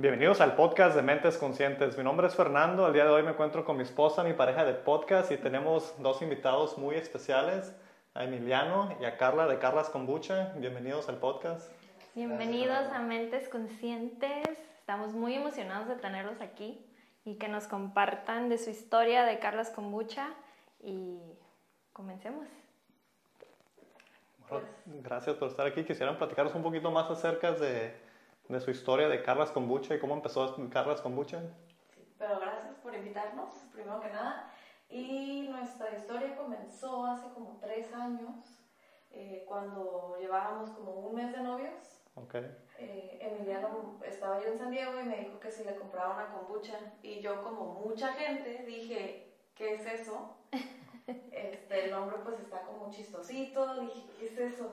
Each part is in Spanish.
Bienvenidos al podcast de Mentes Conscientes. Mi nombre es Fernando. El día de hoy me encuentro con mi esposa, mi pareja de podcast, y tenemos dos invitados muy especiales, a Emiliano y a Carla de Carlas Kombucha. Bienvenidos al podcast. Bienvenidos a Mentes Conscientes. Estamos muy emocionados de tenerlos aquí y que nos compartan de su historia de Carlas Kombucha y comencemos. Bueno, gracias por estar aquí. Quisieran platicaros un poquito más acerca de de su historia de Carlas Kombucha y cómo empezó Carlas Kombucha. Sí, pero gracias por invitarnos, primero que nada. Y nuestra historia comenzó hace como tres años, eh, cuando llevábamos como un mes de novios. Okay. Eh, Emiliano estaba yo en San Diego y me dijo que si le compraba una kombucha. Y yo, como mucha gente, dije, ¿qué es eso? este, el nombre pues está como chistosito. Dije, ¿qué es eso?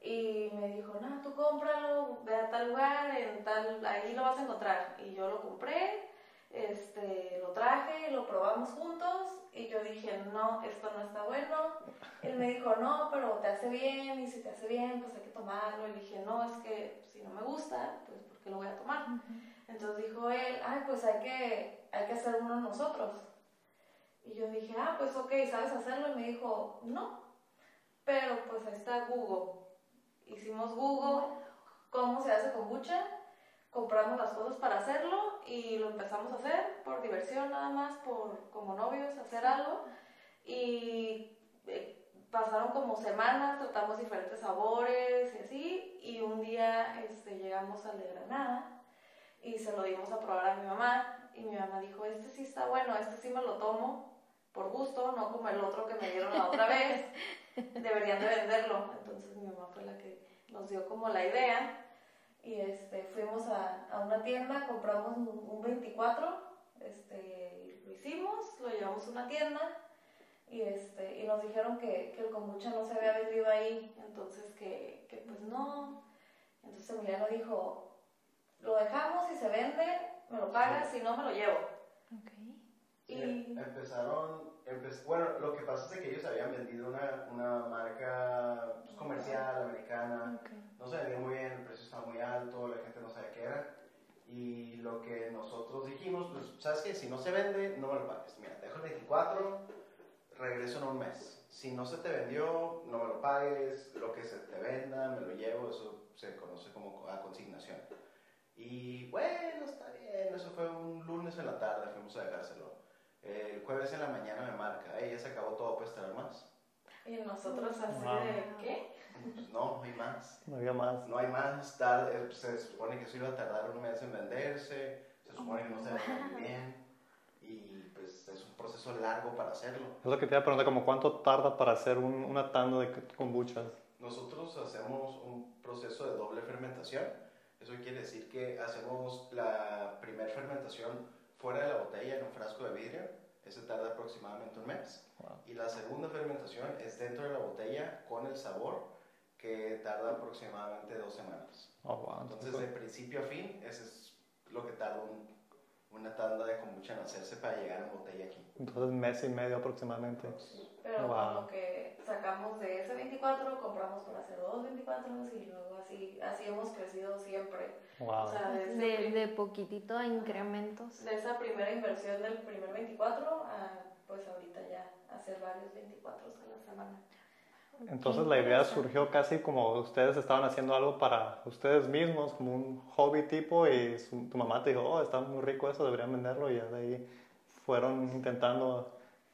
Y me dijo, no, tú cómpralo, ve a tal lugar, en tal, ahí lo vas a encontrar. Y yo lo compré, este, lo traje, lo probamos juntos y yo dije, no, esto no está bueno. Él me dijo, no, pero te hace bien y si te hace bien, pues hay que tomarlo. Y dije, no, es que si no me gusta, pues ¿por qué lo voy a tomar? Entonces dijo él, ay, pues hay que, hay que hacer uno nosotros. Y yo dije, ah, pues ok, ¿sabes hacerlo? Y me dijo, no, pero pues ahí está Google hicimos Google, cómo se hace kombucha, compramos las cosas para hacerlo y lo empezamos a hacer por diversión nada más, por como novios, hacer algo. Y eh, pasaron como semanas, tratamos diferentes sabores y así, y un día este, llegamos al de Granada y se lo dimos a probar a mi mamá y mi mamá dijo, este sí está bueno, este sí me lo tomo por gusto, no como el otro que me dieron la otra vez, deberían de venderlo. Entonces mi mamá fue la que nos dio como la idea y este, fuimos a, a una tienda, compramos un, 24, este, lo hicimos, lo llevamos a una tienda y, este, y nos dijeron que, que el kombucha no se había vendido ahí, entonces que, que pues no. Entonces Emiliano dijo, lo dejamos y se vende, me lo pagas, si no me lo llevo. Okay. Y... Empezaron bueno, lo que pasa es que ellos habían vendido una, una marca pues, comercial americana, no se vendía muy bien, el precio estaba muy alto, la gente no sabía qué era. Y lo que nosotros dijimos, pues, ¿sabes qué? Si no se vende, no me lo pagues. Mira, dejo el 24, regreso en un mes. Si no se te vendió, no me lo pagues, lo que se te venda, me lo llevo, eso se conoce como a consignación. Y bueno, está bien, eso fue un lunes en la tarde, fuimos a dejárselo el jueves en la mañana me marca, ella se acabó todo, ¿puedes traer más? Y nosotros así de, ¿qué? Pues no, no hay más. No había más. No hay más, tal, eh, se supone que eso iba a tardar un mes en venderse, se supone que no se vende bien y pues es un proceso largo para hacerlo. Es lo que te iba a preguntar, como cuánto tarda para hacer un, una tanda de kombuchas. Nosotros hacemos un proceso de doble fermentación. Eso quiere decir que hacemos la primera fermentación fuera de la botella en un frasco de vidrio. Ese tarda aproximadamente un mes. Y la segunda fermentación es dentro de la botella con el sabor que tarda aproximadamente dos semanas. Oh, Entonces, de principio a fin, ese es lo que tarda una tanda de kombucha en hacerse para llegar a la botella aquí. Entonces, mes y medio aproximadamente. Pero lo que sacamos de ese 24, compramos para hacer dos 24 y luego así, así hemos crecido siempre. Wow. O sea, de, de, poquitito a incrementos. De esa primera inversión del primer 24 a pues ahorita ya hacer varios 24 a la semana. Entonces la idea surgió casi como ustedes estaban haciendo algo para ustedes mismos, como un hobby tipo, y tu mamá te dijo, oh, está muy rico eso, deberían venderlo, y ya de ahí fueron intentando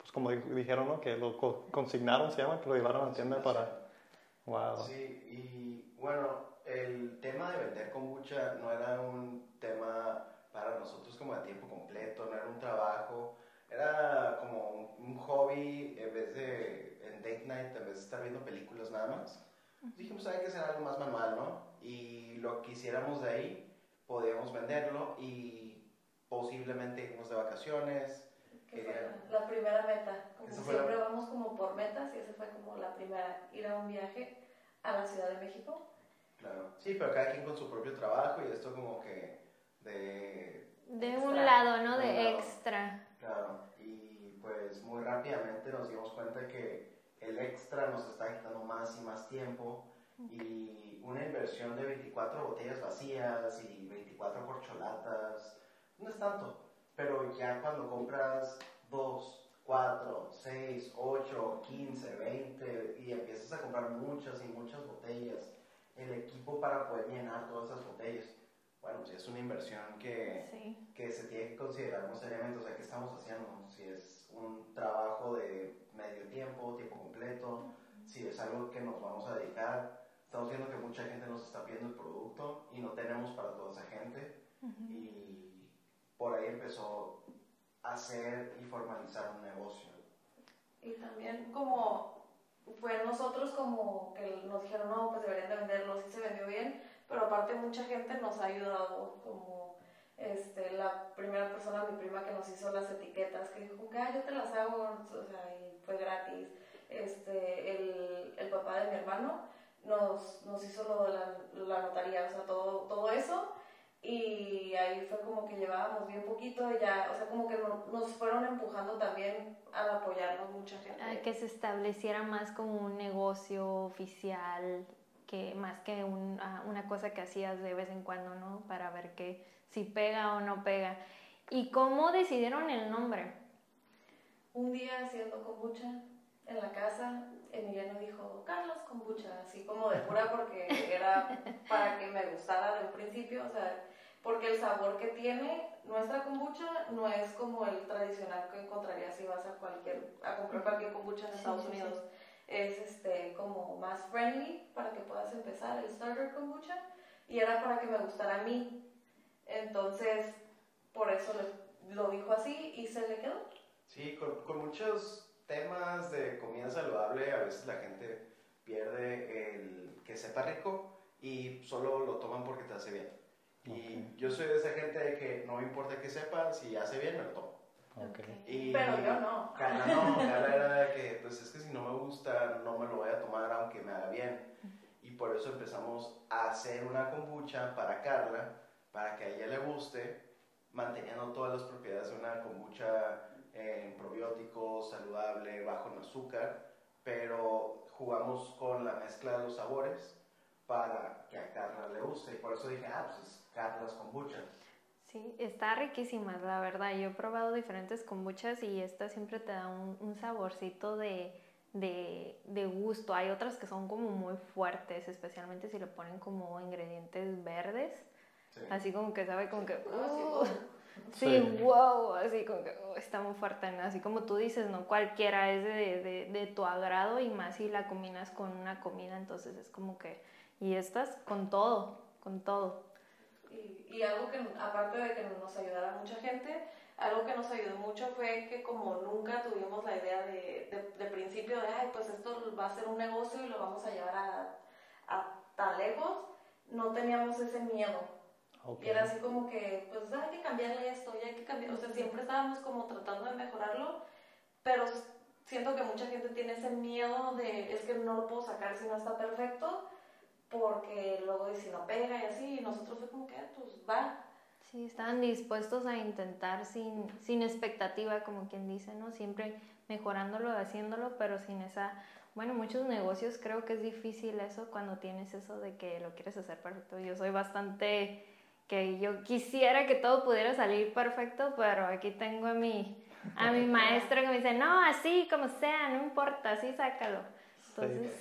pues como dijeron, ¿no? Que lo consignaron, se llama, que lo llevaron a la tienda para... Wow. Sí, y bueno, el tema de vender kombucha no era un tema para nosotros como de tiempo completo, no era un trabajo, era como un, hobby en vez de en date night, en vez de estar viendo películas nada más. Dijimos, hay que hacer algo más manual, ¿no? Y lo que hiciéramos de ahí, podíamos venderlo y posiblemente irnos de vacaciones, que fue la primera meta. Como siempre vamos como por metas y esa fue como la primera, ir a un viaje a la Ciudad de México. Claro, sí, pero cada quien con su propio trabajo y esto como que de... De un lado, ¿no? De extra. Claro, y pues muy rápidamente nos dimos cuenta que el extra nos está quitando más y más tiempo y una inversión de 24 botellas vacías y 24 corcholatas, no es tanto. Pero ya cuando compras 2, 4, 6, 8, 15, 20 y empiezas a comprar muchas y muchas botellas, el equipo para poder llenar todas esas botellas, bueno, si es una inversión que, que se tiene que considerar muy seriamente, o sea, ¿qué estamos haciendo? Si es un trabajo de medio tiempo, tiempo completo, si es algo que nos vamos a dedicar, estamos viendo que mucha gente nos está pidiendo el producto y no tenemos para toda esa gente. Y por ahí empezó a hacer y formalizar un negocio. Y también como fue nosotros como que nos dijeron, no, pues deberían de venderlo, sí se vendió bien, pero aparte mucha gente nos ha ayudado, como este, la primera persona, mi prima que nos hizo las etiquetas, que dijo ah, yo te las hago, o sea, y fue gratis. Este, el, el papá de mi hermano nos, nos hizo lo de la, la, notaría, o sea, todo, todo eso. Y ahí fue como que llevábamos bien poquito y ya, o sea, como que nos fueron empujando también a apoyarnos mucha gente. A que se estableciera más como un negocio oficial que más que una cosa que hacías de vez en cuando, ¿no? Para ver que si pega o no pega. ¿Y cómo decidieron el nombre? Un día haciendo kombucha en la casa, Emiliano dijo, Carlos kombucha, así como de pura porque era para que me gustara del principio, o sea, porque el sabor que tiene nuestra kombucha no es como el tradicional que encontrarías si vas a cualquier a comprar cualquier kombucha en Estados Unidos es este, como más friendly para que puedas empezar el starter kombucha y era para que me gustara a mí. Entonces, por eso lo dijo así y se le quedó. Sí, con, con, muchos temas de comida saludable a veces la gente pierde el que sepa rico y solo lo toman porque te hace bien. Y yo soy de esa gente de que no me importa que sepa, si hace bien me lo tomo. Okay. Pero yo no. Carla no, Carla era de que, pues es que si no me no me lo voy a tomar aunque me haga bien. Y por eso empezamos a hacer una kombucha para Carla, para que a ella le guste, manteniendo todas las propiedades de una kombucha en probióticos, saludable, bajo en azúcar, pero jugamos con la mezcla de los sabores para que a Carla le guste. Y por eso dije, ah, pues es Carla's kombucha. Sí, está riquísima, la verdad. Yo he probado diferentes kombuchas y esta siempre te da un, saborcito de, gusto. Hay otras que son como muy fuertes, especialmente si le ponen como ingredientes verdes. Así como que sabe como que... Uh, sí, wow, así como que uh, está muy fuerte. Así como tú dices, no cualquiera es de, de tu agrado y más si la combinas con una comida, entonces es como que... Y estas con todo, con todo. Y, algo que, aparte de que nos ayudara mucha gente, algo que nos ayudó mucho fue que como nunca tuvimos la idea de, de, principio de, ay, pues esto va a ser un negocio y lo vamos a llevar a, a tan lejos, no teníamos ese miedo. Y era así como que, pues hay que cambiarle esto, y hay que cambiar, o sea, siempre estábamos como tratando de mejorarlo, pero siento que mucha gente tiene ese miedo de, es que no lo puedo sacar si no está perfecto, porque luego si no pega y así, y nosotros fue como que, ah, pues va. Sí, estaban dispuestos a intentar sin, sin expectativa, como quien dice, ¿no? Siempre mejorándolo, haciéndolo, pero sin esa... Bueno, muchos negocios creo que es difícil eso cuando tienes eso de que lo quieres hacer perfecto. Yo soy bastante que yo quisiera que todo pudiera salir perfecto, pero aquí tengo a mi, a mi maestro que me dice, no, así como sea, no importa, así sácalo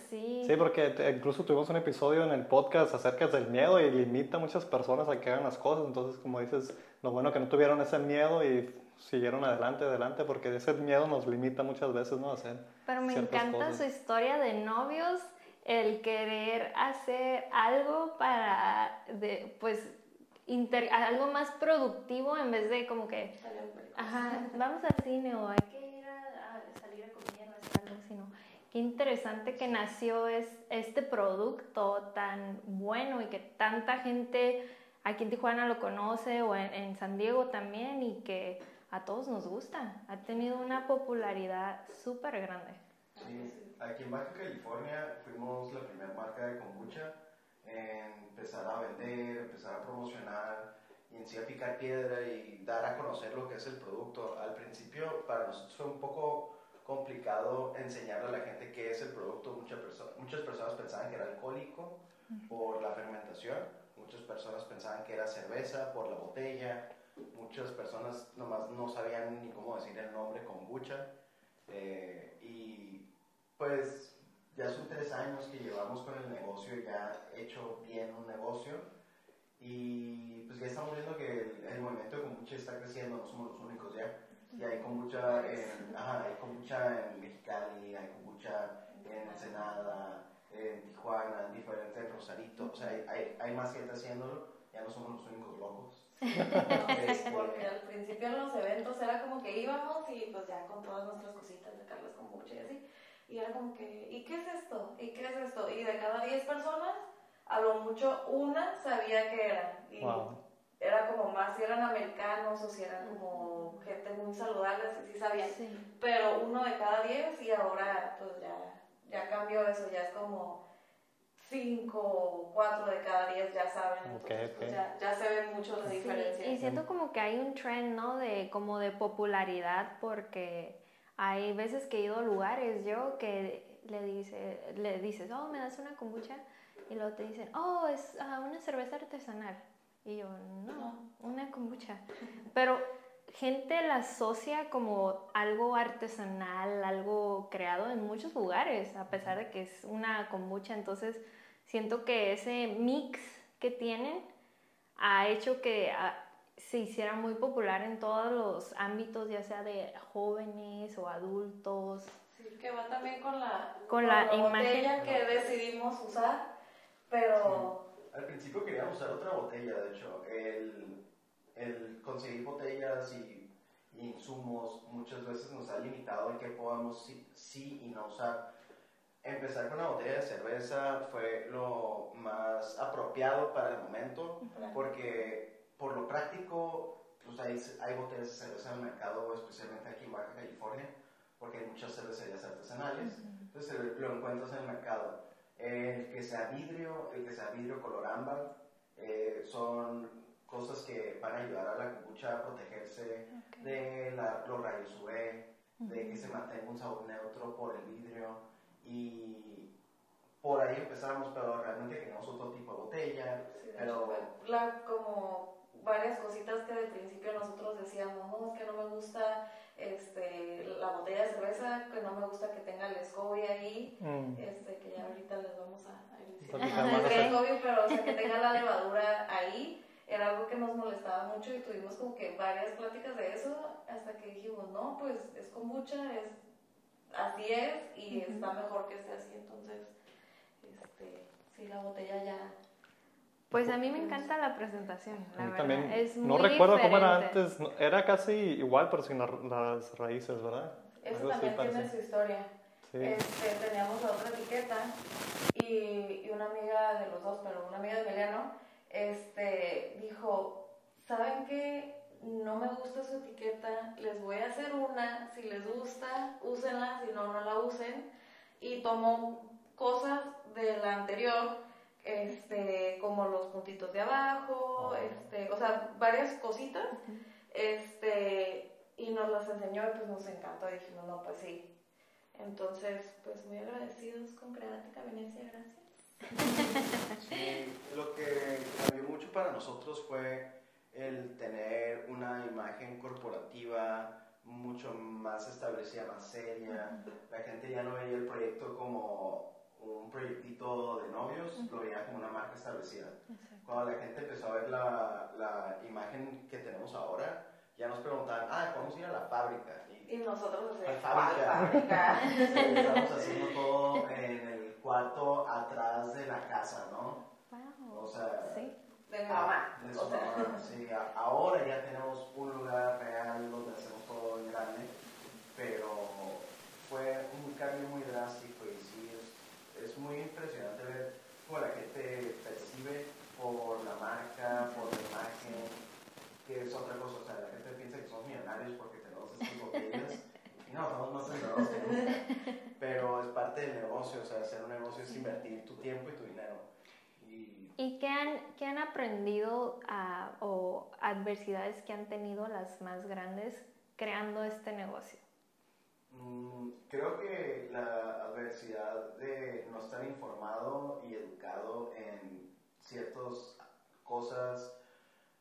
sí. sí. porque incluso tuvimos un episodio en el podcast acerca del miedo y limita a muchas personas a que hagan las cosas. Entonces, como dices, lo bueno que no tuvieron ese miedo y siguieron adelante, adelante, porque ese miedo nos limita muchas veces, ¿no? A hacer Pero me encanta su historia de novios, el querer hacer algo para, de, pues, algo más productivo en vez de como que, ajá, vamos al cine o hay que ir a, salir a comer o hacer algo, sino Qué interesante que nació es, este producto tan bueno y que tanta gente aquí en Tijuana lo conoce o en, San Diego también y que a todos nos gusta. Ha tenido una popularidad súper grande. Sí, aquí en Baja California fuimos la primera marca de kombucha en empezar a vender, empezar a promocionar y en sí a picar piedra y dar a conocer lo que es el producto. Al principio para nosotros fue un poco complicado enseñarle a la gente qué es el producto. Muchas, personas muchas personas pensaban que era alcohólico por la fermentación, Muchas personas pensaban que era cerveza por la botella, muchas personas nomás no sabían ni cómo decir el nombre kombucha. Eh, y pues ya son tres años que llevamos con el negocio, ya hecho bien un negocio. Y pues ya estamos viendo que el, movimiento de kombucha está creciendo, no somos los únicos ya. Y hay kombucha en, ajá, hay kombucha en Mexicali, hay kombucha en Ensenada, en Tijuana, en diferentes Rosarito. O sea, hay, hay, más gente haciéndolo, ya no somos los únicos locos. Este, porque al principio en los eventos era como que íbamos y pues ya con todas nuestras cositas de Carlos Kombucha y así. Y era como que, ¿y qué es esto? ¿Y qué es esto? Y de cada 10 personas, a lo mucho una sabía qué era. Y era como más si eran americanos o si eran como gente muy saludable, así sí sabían. Pero uno de cada 10 y ahora pues ya, ya cambió eso, ya es como 5 o 4 de cada 10 ya saben. Pues, ya, ya, se ve mucho la diferencia. Y siento como que hay un trend, ¿no? De como de popularidad porque hay veces que he ido a lugares yo que le, dice, le dices, oh, me das una kombucha. Y luego te dicen, oh, es ah, una cerveza artesanal. Y yo, no, una kombucha. Pero gente la asocia como algo artesanal, algo creado en muchos lugares, a pesar de que es una kombucha. Entonces, siento que ese mix que tienen ha hecho que ah, se hiciera muy popular en todos los ámbitos, ya sea de jóvenes o adultos. Sí, que va también con la, con, la, imagen que decidimos usar, pero... Al principio queríamos usar otra botella, de hecho. El, el conseguir botellas y, insumos muchas veces nos ha limitado en que podamos sí, sí y no usar. Empezar con una botella de cerveza fue lo más apropiado para el momento, porque por lo práctico, pues hay, hay botellas de cerveza en el mercado, especialmente aquí en Baja California, porque hay muchas cervecerías artesanales, entonces lo encuentras en el mercado. El que sea vidrio, el que sea vidrio color ámbar, eh, son cosas que van a ayudar a la kombucha a protegerse de los rayos UV, de que se mantenga un sabor neutro por el vidrio. Y por ahí empezamos, pero realmente queremos otro tipo de botella. pero la, como varias cositas que de principio nosotros decíamos, no, es que no me gusta este, la botella de cerveza, que no me gusta que tenga el escobio ahí, mm. este, que ya ahorita les vamos a, a el escobio, pero o sea, que tenga la levadura ahí, era algo que nos molestaba mucho y tuvimos como que varias pláticas de eso, hasta que dijimos, no, pues es kombucha, es, así es, y está mejor que esté así, entonces, este, sí, la botella ya pues a mí me encanta la presentación, la verdad. También, es no recuerdo cómo era antes, era casi igual, pero sin las raíces, ¿verdad? Eso también tiene su historia. Este, teníamos otra etiqueta y, y, una amiga de los dos, pero una amiga de Emiliano, este, dijo, ¿saben qué? No me gusta su etiqueta, les voy a hacer una, si les gusta, úsenla, si no, no la usen. Y tomó cosas de la anterior este, como los puntitos de abajo, este, o sea, varias cositas, este, y nos las enseñó y pues nos encantó, dijimos, no, pues sí. Entonces, pues muy agradecidos con Creática Venecia, gracias. lo que cambió mucho para nosotros fue el tener una imagen corporativa mucho más establecida, más seria. La gente ya no veía el proyecto como un proyectito de novios, lo veía como una marca establecida. Cuando la gente empezó a ver la, la, imagen que tenemos ahora, ya nos preguntaban, ah, podemos ir a la fábrica. Y, nosotros la fábrica. estamos haciendo todo en el cuarto atrás de la casa, ¿no? O sea, sí. de mamá. De su mamá. Sí, ahora ya tenemos un lugar real donde hacemos todo en grande, pero fue un cambio muy drástico y sí es muy impresionante ver cómo la gente percibe por la marca, por la imagen, que es otra cosa. O sea, la gente piensa que somos millonarios porque tenemos estas botellas. Y no, somos más endeudados que nunca. Pero es parte del negocio. O sea, hacer un negocio es invertir tu tiempo y tu dinero. ¿Y, ¿Y qué, han, qué han aprendido o adversidades que han tenido las más grandes creando este negocio? Mm, creo que la adversidad de no estar informado y educado en ciertos cosas,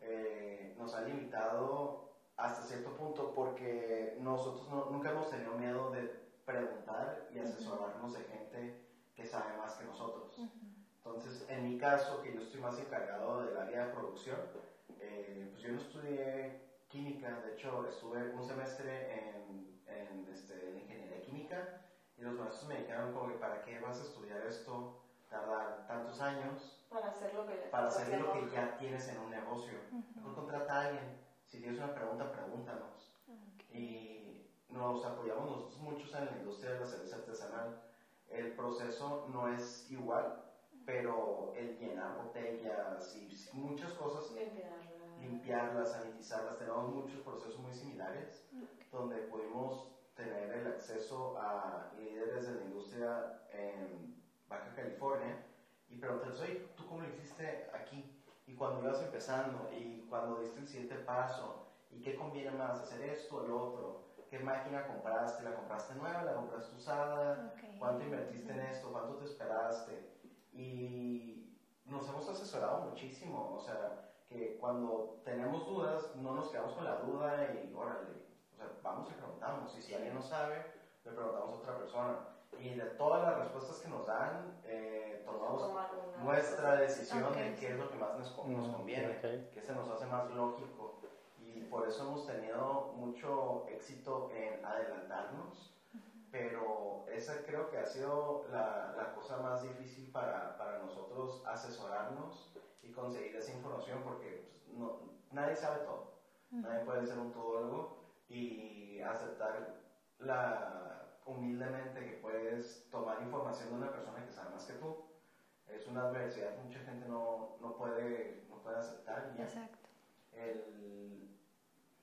eh, nos ha limitado hasta cierto punto porque nosotros nunca hemos tenido miedo de preguntar y asesorarnos de gente que sabe más que nosotros. Entonces, en mi caso, que yo estoy más encargado del área de producción, eh, pues yo no estudié química, de hecho estuve un semestre en, en, este, ingeniería química y los maestros me dijeron como que para qué vas a estudiar esto, tardar tantos años para hacer lo que, para hacer lo que ya tienes en un negocio. Mejor contrata a alguien, si tienes una pregunta, pregúntanos. Y nos apoyamos nosotros muchos en la industria de la cerveza artesanal. El proceso no es igual, pero el llenar botellas y muchas cosas, limpiarlas, sanitizarlas, tenemos muchos procesos muy similares donde pudimos tener el acceso a líderes de la industria en Baja California y preguntarles, oye, ¿tú cómo lo hiciste aquí? Y cuando ibas empezando y cuando diste el siguiente paso, ¿y qué conviene más, hacer esto o lo otro? ¿Qué máquina compraste? ¿La compraste nueva? ¿La compraste usada? ¿Cuánto invertiste en esto? ¿Cuánto te esperaste? y nos hemos asesorado muchísimo, o sea, que cuando tenemos dudas no nos quedamos con la duda y órale, o sea, vamos y preguntamos, y si alguien no sabe, le preguntamos a otra persona. Y de todas las respuestas que nos dan, eh, tomamos nuestra decisión. de qué es lo que más nos, nos mm, conviene, qué se nos hace más lógico. Y por eso hemos tenido mucho éxito en adelantarnos pero esa creo que ha sido la, la cosa más difícil para, para, nosotros asesorarnos y conseguir esa información porque pues, no, nadie sabe todo, nadie puede ser un todólogo y aceptar la, humildemente que puedes tomar información de una persona que sabe más que tú. Es una adversidad que mucha gente no, no, puede, no puede aceptar. Exacto. El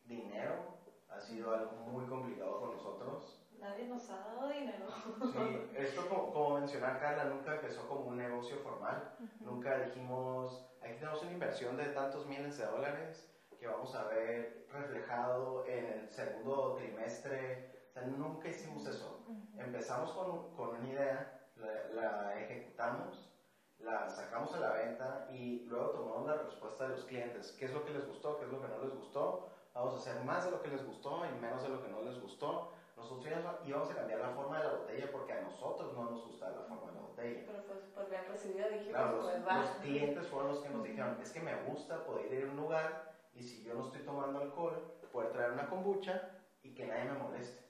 dinero ha sido algo muy complicado con nosotros nadie nos ha dado dinero. Sí, esto como, como mencionaba Carla, nunca empezó como un negocio formal. Nunca dijimos, aquí tenemos una inversión de tantos miles de dólares que vamos a ver reflejado en el segundo trimestre. O sea, nunca hicimos eso. Empezamos con, con, una idea, la, la ejecutamos, la sacamos a la venta y luego tomamos la respuesta de los clientes. ¿Qué es lo que les gustó? ¿Qué es lo que no les gustó? Vamos a hacer más de lo que les gustó y menos de lo que no les gustó nosotros íbamos a cambiar la forma de la botella porque a nosotros no nos gusta la forma de la Pero pues, pues bien recibido, dijimos, claro, los, pues, los clientes fueron los que nos dijeron, es que me gusta poder ir a un lugar y si yo no estoy tomando alcohol, poder traer una kombucha y que nadie me moleste.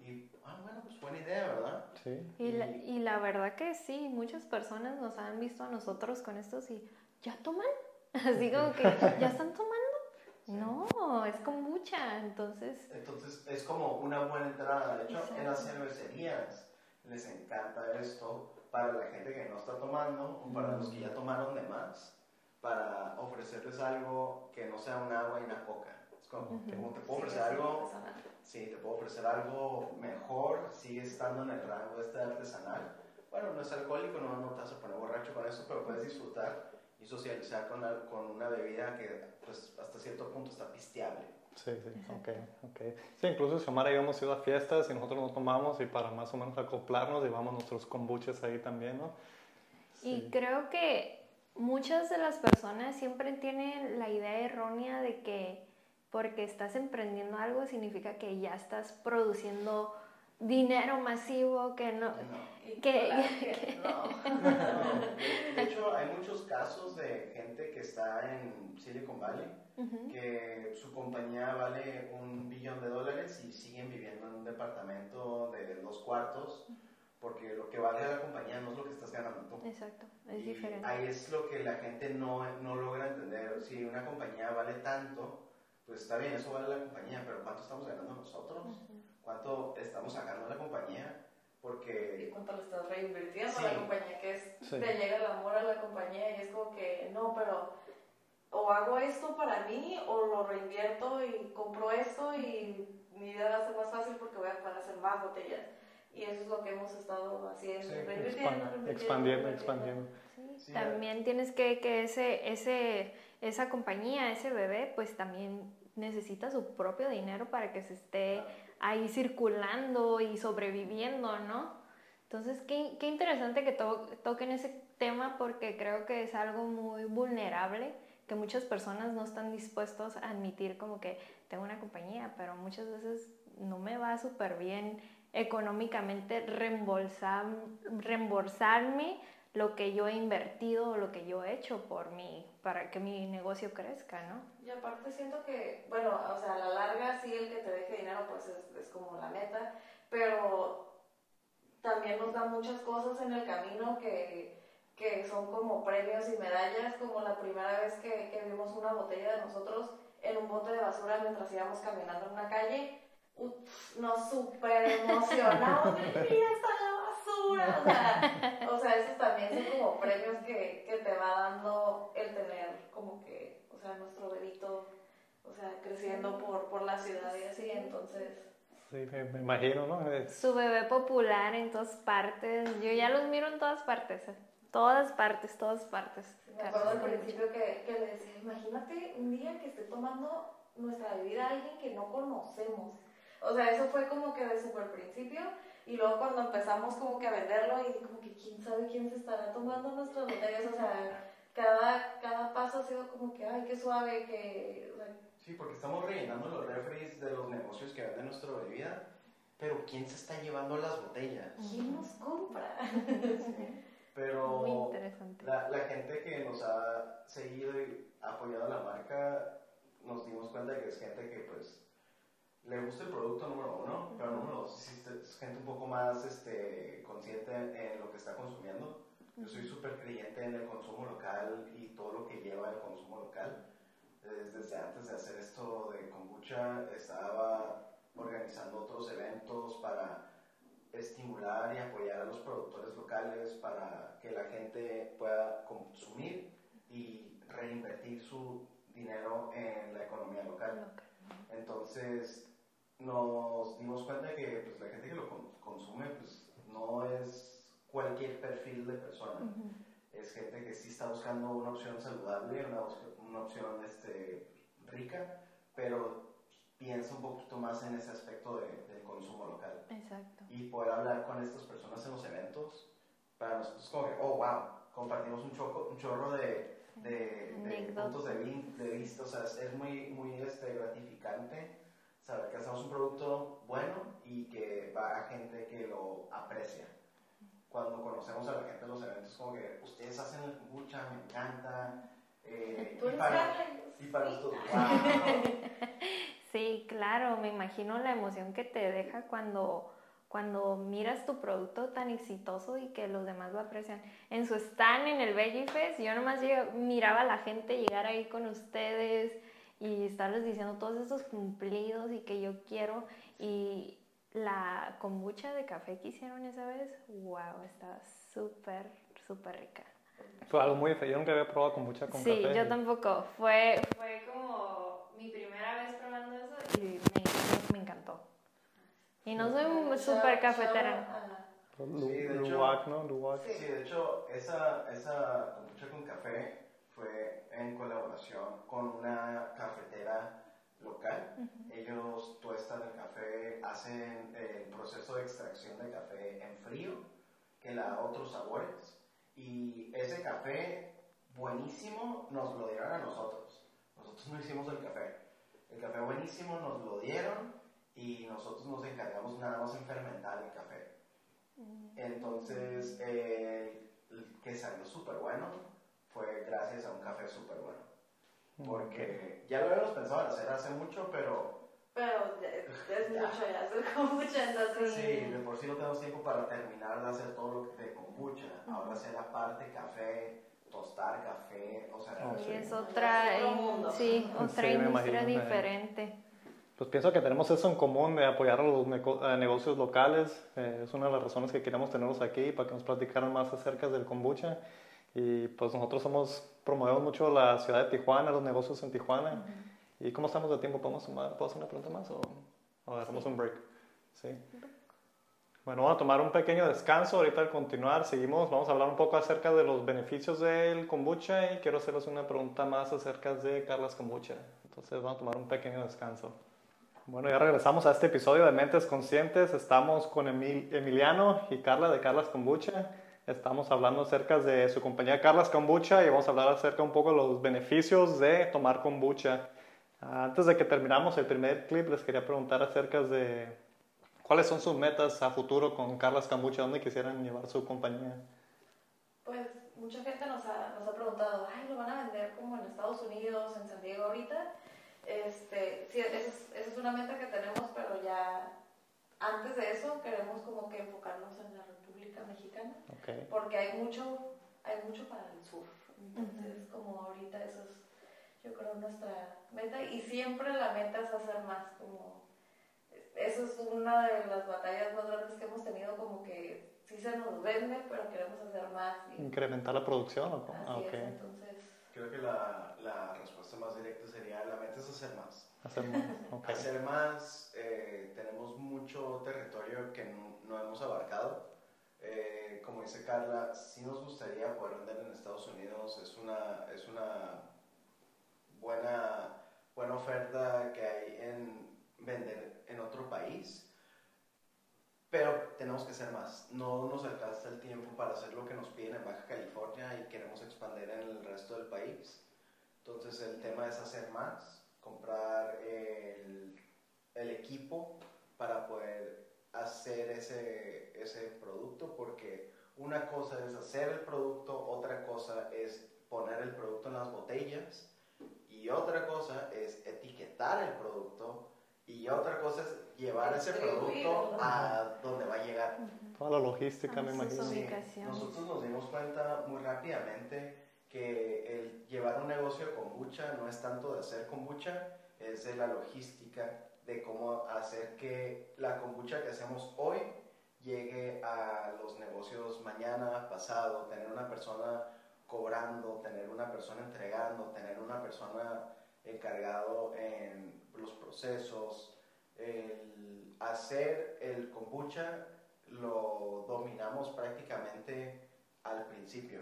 Y, ah, bueno, pues buena idea, ¿verdad? Sí. Y, la, y la verdad que sí, muchas personas nos han visto a nosotros con estos y, ¿ya toman? Así como que, ¿ya están tomando? No, es con mucha, entonces... Entonces es como una buena entrada. De hecho, en las cervecerías les encanta esto para la gente que no está tomando o para los que ya tomaron de más, para ofrecerles algo que no sea un agua y una coca. Es como, te, puedo ofrecer algo... Sí, te puedo ofrecer algo mejor, sigue estando en el rango este artesanal. Bueno, no es alcohólico, no, no te vas a poner borracho con eso, pero puedes disfrutar y socializar con, con una bebida que pues hasta cierto punto está pisteable. Sí, sí, ok, ok. Sí, incluso Xiomara y yo hemos ido a fiestas y nosotros nos tomamos y para más o menos acoplarnos llevamos nuestros kombuchas ahí también, ¿no? Y creo que muchas de las personas siempre tienen la idea errónea de que porque estás emprendiendo algo significa que ya estás produciendo dinero masivo que no, que, de hecho hay muchos casos de gente que está en Silicon Valley que su compañía vale un billón de dólares y siguen viviendo en un departamento de dos cuartos porque lo que vale la compañía no es lo que estás ganando tú. Exacto, es diferente. Ahí es lo que la gente no, no logra entender. Si una compañía vale tanto, pues está bien, eso vale la compañía, pero ¿cuánto estamos ganando nosotros? cuánto estamos sacando a la compañía, porque... Y cuánto le estás reinvirtiendo a la compañía, que es, te llega el amor a la compañía y es como que, no, pero o hago esto para mí o lo reinvierto y compro esto y mi vida va a ser más fácil porque voy a poder hacer más botellas. Y eso es lo que hemos estado haciendo, reinvirtiendo, expandiendo, expandiendo. también tienes que que ese, ese, esa compañía, ese bebé, pues también necesita su propio dinero para que se esté ahí circulando y sobreviviendo, ¿no? Entonces, qué, qué interesante que to toquen ese tema porque creo que es algo muy vulnerable que muchas personas no están dispuestos a admitir como que tengo una compañía, pero muchas veces no me va súper bien económicamente reembolsar, reembolsarme lo que yo he invertido o lo que yo he hecho por mí, para que mi negocio crezca, ¿no? Y aparte siento que, bueno, o sea, a la larga sí el que te deje dinero pues es, es como la meta, pero también nos da muchas cosas en el camino que, que son como premios y medallas, como la primera vez que, que vimos una botella de nosotros en un bote de basura mientras íbamos caminando en una calle, nos súper emocionamos, mira, está la basura, o sea, o sea, esos también son como premios que, que te va dando el tener como que, o sea, nuestro dedito, o sea, creciendo por, por la ciudad y así, entonces... Sí, me, imagino, ¿no? Su bebé popular en todas partes, yo ya los miro en todas partes, ¿eh? Todas partes, todas partes. Me acuerdo al principio que, que le decía, imagínate un día que esté tomando nuestra bebida alguien que no conocemos. O sea, eso fue como que de super principio. Y luego cuando empezamos como que a venderlo y como que quién sabe quién se estará tomando nuestras botellas. O sea, cada, cada paso ha sido como que, ay, qué suave, que... sí, porque estamos rellenando los refres de los negocios que venden nuestra bebida. Pero ¿quién se está llevando las botellas? ¿Quién nos compra? Pero La, la, gente que nos ha seguido y apoyado la marca, nos dimos cuenta de que es gente que pues le gusta el producto número uno, pero número dos es gente un poco más este, consciente en lo que está consumiendo. Yo soy súper creyente en el consumo local y todo lo que lleva el consumo local. Desde antes de hacer esto de kombucha, estaba organizando otros eventos para estimular y apoyar a los productores locales para que la gente pueda consumir y reinvertir su dinero en la economía local. Entonces nos dimos cuenta que pues, la gente que lo consume pues, no es cualquier perfil de persona. Es gente que sí está buscando una opción saludable, una, una opción este, rica, pero piensa un poquito más en ese aspecto de, del consumo local. Exacto. Y poder hablar con estas personas en los eventos, para nosotros como que, oh, wow, compartimos un, choco, un chorro de, de, puntos de, de, vista, o sea, es, muy, muy este, gratificante saber que hacemos un producto bueno y que va a gente que lo aprecia. Cuando conocemos a la gente en los eventos, como que ustedes hacen el kombucha, me encanta. Eh, y, para, y para nosotros, Sí, claro, me imagino la emoción que te deja cuando, cuando miras tu producto tan exitoso y que los demás lo aprecian. En su stand en el Veggie Fest, yo nomás miraba a la gente llegar ahí con ustedes y estarles diciendo todos esos cumplidos y que yo quiero. Y la kombucha de café que hicieron esa vez, wow, estaba súper, súper rica. Fue algo muy diferente, yo nunca había probado kombucha con café. Sí, yo tampoco. Fue, fue como mi primera vez probando y me, encantó. Y no soy súper cafetera. Sí, de hecho, ¿no? Sí, de hecho, esa, esa kombucha con café fue en colaboración con una cafetera local. Ellos tuestan el café, hacen el proceso de extracción de café en frío, que le da otros sabores. Y ese café buenísimo nos lo dieron a nosotros. Nosotros no hicimos el café. El café buenísimo nos lo dieron y nosotros nos encargamos nada más en fermentar el café. Mm. Entonces, eh, que salió súper bueno fue gracias a un café súper bueno. Mm. Porque ya lo habíamos pensado en hacer hace mucho, pero... Pero es mucho ya hacer kombucha, entonces... Sí, de por sí no tenemos tiempo para terminar de hacer todo lo de kombucha. Ahora hacer la parte café, tostar café, o sea... Oh, es otra, sí, otra industria diferente. Pues pienso que tenemos eso en común de apoyar a los negocios locales. Eh, es una de las razones que queríamos tenerlos aquí para que nos platicaran más acerca del kombucha. Y pues nosotros somos, promovemos mucho la ciudad de Tijuana, los negocios en Tijuana. ¿Y cómo estamos de tiempo? ¿Podemos ¿Puedo hacer una pregunta más o, o agarramos un break? Sí. Bueno, vamos a tomar un pequeño descanso. Ahorita al continuar seguimos, vamos a hablar un poco acerca de los beneficios del kombucha y quiero hacerles una pregunta más acerca de Carlas Kombucha. Entonces vamos a tomar un pequeño descanso. Bueno, ya regresamos a este episodio de Mentes Conscientes. Estamos con Emiliano y Carla de Carlas Kombucha. Estamos hablando acerca de su compañía Carlas Kombucha y vamos a hablar acerca un poco de los beneficios de tomar kombucha. Antes de que terminamos el primer clip, les quería preguntar acerca de cuáles son sus metas a futuro con Carlas Kombucha, dónde quisieran llevar su compañía. Pues mucha gente nos ha, nos ha preguntado, ay, ¿lo van a vender como en Estados Unidos, en San Diego ahorita? Este, sí, esa es, esa es una meta que tenemos, pero ya antes de eso queremos como que enfocarnos en la República Mexicana, porque hay mucho, hay mucho para el sur. Entonces, como ahorita eso es, yo creo, nuestra meta. Y siempre la meta es hacer más, como, eso es una de las batallas más grandes que hemos tenido, como que sí se nos vende, pero queremos hacer más. ¿Incrementar la producción o cómo? Así es, entonces... Creo que la, la respuesta más directa sería, la meta es hacer más. Hacer más, okay. Hacer más, eh, tenemos mucho territorio que no, no hemos abarcado. Eh, como dice Carla, sí nos gustaría poder vender en Estados Unidos, es una, es una buena, buena oferta que hay en vender en otro país, pero tenemos que hacer más. No nos alcanza el tiempo para hacer lo que nos piden en Baja California y queremos expandir en el resto del país. Entonces el tema es hacer más comprar el, el equipo para poder hacer ese, ese producto, porque una cosa es hacer el producto, otra cosa es poner el producto en las botellas y otra cosa es etiquetar el producto y otra cosa es llevar ese producto a donde va a llegar. Toda la logística, me imagino. Nosotros nos dimos cuenta muy rápidamente que el llevar un negocio de kombucha no es tanto de hacer kombucha, es de la logística, de cómo hacer que la kombucha que hacemos hoy llegue a los negocios mañana, pasado, tener una persona cobrando, tener una persona entregando, tener una persona encargado en los procesos. El hacer el kombucha lo dominamos prácticamente al principio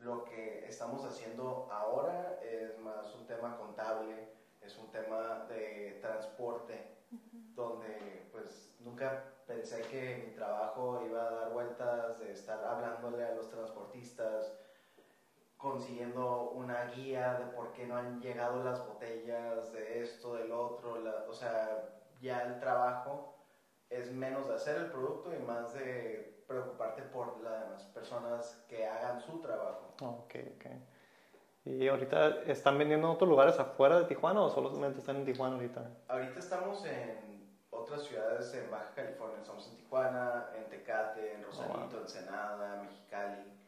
lo que estamos haciendo ahora es más un tema contable, es un tema de transporte, donde pues nunca pensé que mi trabajo iba a dar vueltas de estar hablándole a los transportistas, consiguiendo una guía de por qué no han llegado las botellas, de esto, del otro, o sea, ya el trabajo es menos de hacer el producto y más de preocuparte por las demás personas que hagan su trabajo. Ok, ok. ¿Y ahorita están vendiendo en otros lugares afuera de Tijuana o solamente están en Tijuana ahorita? Ahorita estamos en otras ciudades en Baja California. Estamos en Tijuana, en Tecate, en Rosarito, en Ensenada, Mexicali.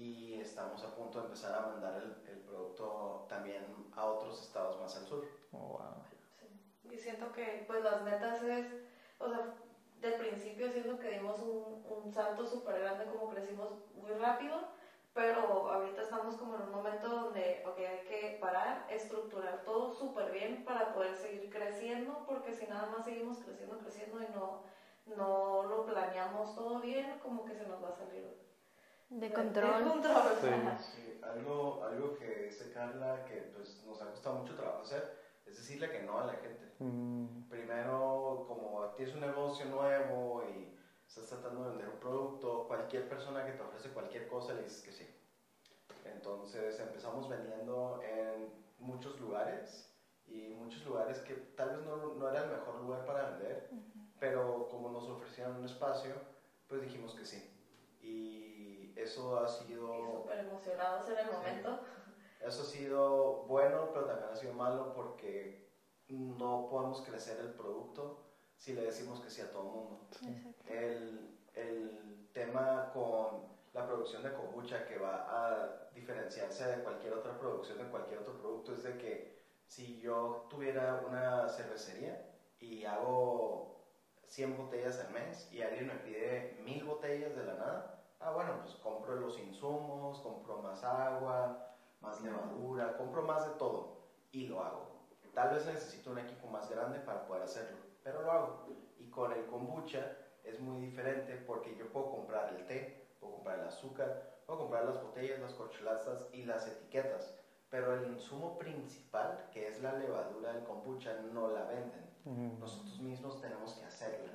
Y estamos a punto de empezar a mandar el, el producto también a otros estados más al sur. Oh, wow. Sí. Y siento que pues las metas es, o sea, de principio siento que dimos un, un salto súper grande, como crecimos muy rápido, pero ahorita estamos como en un momento donde okay, hay que parar, estructurar todo súper bien para poder seguir creciendo, porque si nada más seguimos creciendo, creciendo y no, no lo planeamos todo bien, como que se nos va a salir de control. De control. Sí. algo, algo que dice Carla que pues, nos ha costado mucho trabajo hacer es decirle que no a la gente. Mm. Primero, como tienes un negocio nuevo y estás tratando de vender un producto, cualquier persona que te ofrece cualquier cosa le dices que sí. Entonces empezamos vendiendo en muchos lugares y muchos lugares que tal vez no, no era el mejor lugar para vender, pero como nos ofrecieron un espacio, pues dijimos que sí. Y eso ha sido... Súper emocionados en el momento. Eso ha sido bueno, pero también ha sido malo porque no podemos crecer el producto si le decimos que sí a todo el mundo. El, el, tema con la producción de kombucha que va a diferenciarse de cualquier otra producción de cualquier otro producto es de que si yo tuviera una cervecería y hago 100 botellas al mes y alguien me pide 1000 botellas de la nada, ah bueno, pues compro los insumos, compro más agua, más levadura, compro más de todo y lo hago. Tal vez necesito un equipo más grande para poder hacerlo, pero lo hago. Y con el kombucha es muy diferente porque yo puedo comprar el té, puedo comprar el azúcar, puedo comprar las botellas, las corcholatas y las etiquetas, pero el insumo principal, que es la levadura del kombucha, no la venden. Nosotros mismos tenemos que hacerla.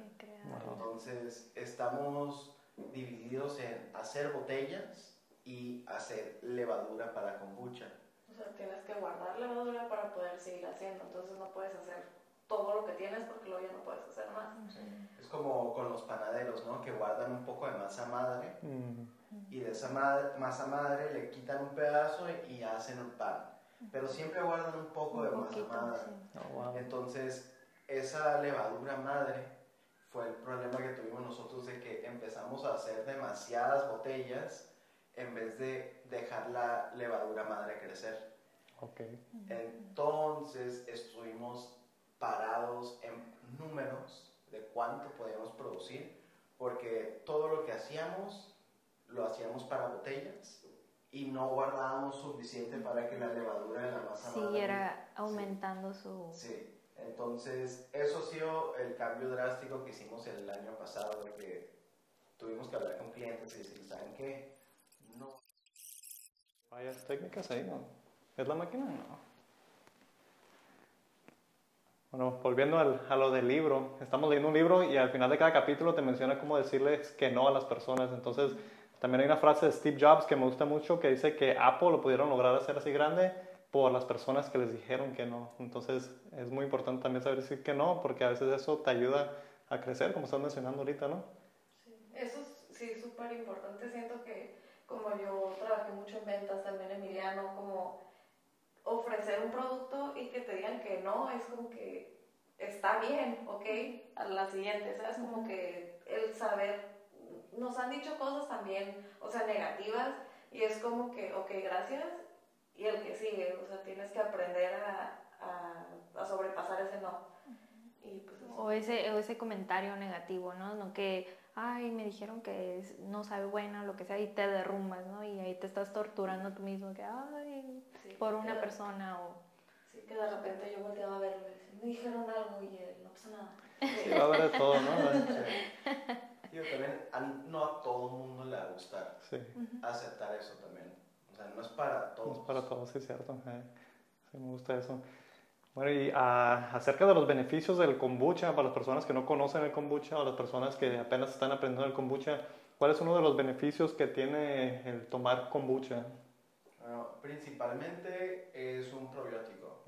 Entonces, estamos divididos en hacer botellas y hacer levadura para kombucha. O sea, tienes que guardar levadura para poder seguir haciendo, entonces no puedes hacer todo lo que tienes porque luego ya no puedes hacer más. Es como con los panaderos, ¿no? Que guardan un poco de masa madre y de esa masa madre le quitan un pedazo y, hacen un pan. Pero siempre guardan un poco de masa madre. Oh, Entonces, esa levadura madre fue el problema que tuvimos nosotros de que empezamos a hacer demasiadas botellas en vez de dejar la levadura madre crecer. Okay. Entonces estuvimos parados en números de cuánto podíamos producir, porque todo lo que hacíamos lo hacíamos para botellas y no guardábamos suficiente para que la levadura de la masa siguiera aumentando su... Sí, entonces eso ha sido el cambio drástico que hicimos el año pasado, de que tuvimos que hablar con clientes y decir, ¿saben qué? No. Varias técnicas ahí, ¿no? ¿Es la máquina? No. Bueno, volviendo al, a lo del libro, estamos leyendo un libro y al final de cada capítulo te menciona cómo decirles que no a las personas. Entonces, también hay una frase de Steve Jobs que me gusta mucho que dice que Apple lo pudieron lograr hacer así grande por las personas que les dijeron que no. Entonces, es muy importante también saber decir que no, porque a veces eso te ayuda a crecer, como estás mencionando ahorita, ¿no? Eso es sí, súper importante. Siento que como yo trabajé mucho en ventas, también Emiliano, como ofrecer un producto y que te digan que no, es como que está bien, ¿ok? A la siguiente, ¿sabes? Como que el saber, nos han dicho cosas también, o sea, negativas, y es como que, ok, gracias, y el que sigue, o sea, tienes que aprender a, a, sobrepasar ese no. Pues, o, ese, o ese comentario negativo, ¿no? No que, ay, me dijeron que no sabe buena, lo que sea, y te derrumbas, ¿no? Y ahí te estás torturando tú mismo, que, ay, por una persona o... Sí, que de repente yo volteaba a verlo y me dijeron algo y él, no pasa nada. Sí, va a haber de todo, ¿no? Yo también, no a todo el mundo le va a gustar sí. aceptar eso también. O sea, no es para todos. No es para todos, sí, cierto. Eh, sí, me gusta eso. Bueno, y uh, acerca de los beneficios del kombucha, para las personas que no conocen el kombucha o las personas que apenas están aprendiendo el kombucha, ¿cuál es uno de los beneficios que tiene el tomar kombucha? principalmente es un probiótico.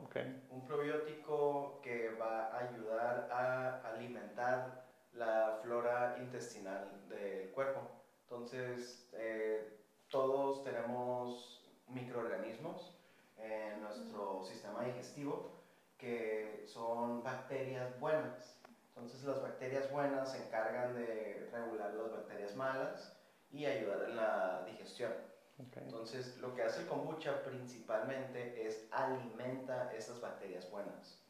Un probiótico que va a ayudar a alimentar la flora intestinal del cuerpo. Entonces, eh, todos tenemos microorganismos en nuestro sistema digestivo que son bacterias buenas. Entonces, las bacterias buenas se encargan de regular las bacterias malas y ayudar en la digestión. Entonces, lo que hace el kombucha principalmente es alimenta esas bacterias buenas.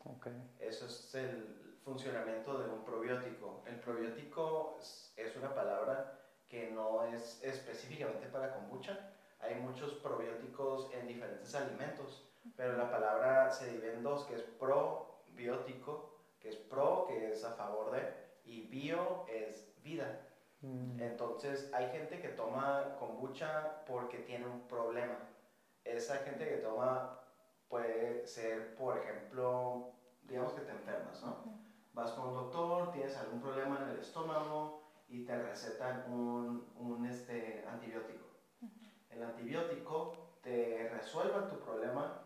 Eso es el funcionamiento de un probiótico. El probiótico es una palabra que no es específicamente para kombucha. Hay muchos probióticos en diferentes alimentos, pero la palabra se divide en dos, que es probiótico, que es pro, que es a favor de, y bio es vida. Mm. Entonces hay gente que toma kombucha porque tiene un problema. Esa gente que toma puede ser, por ejemplo, digamos que te enfermas, ¿no? Vas con un doctor, tienes algún problema en el estómago y te recetan un, un este, antibiótico. El antibiótico te resuelve tu problema,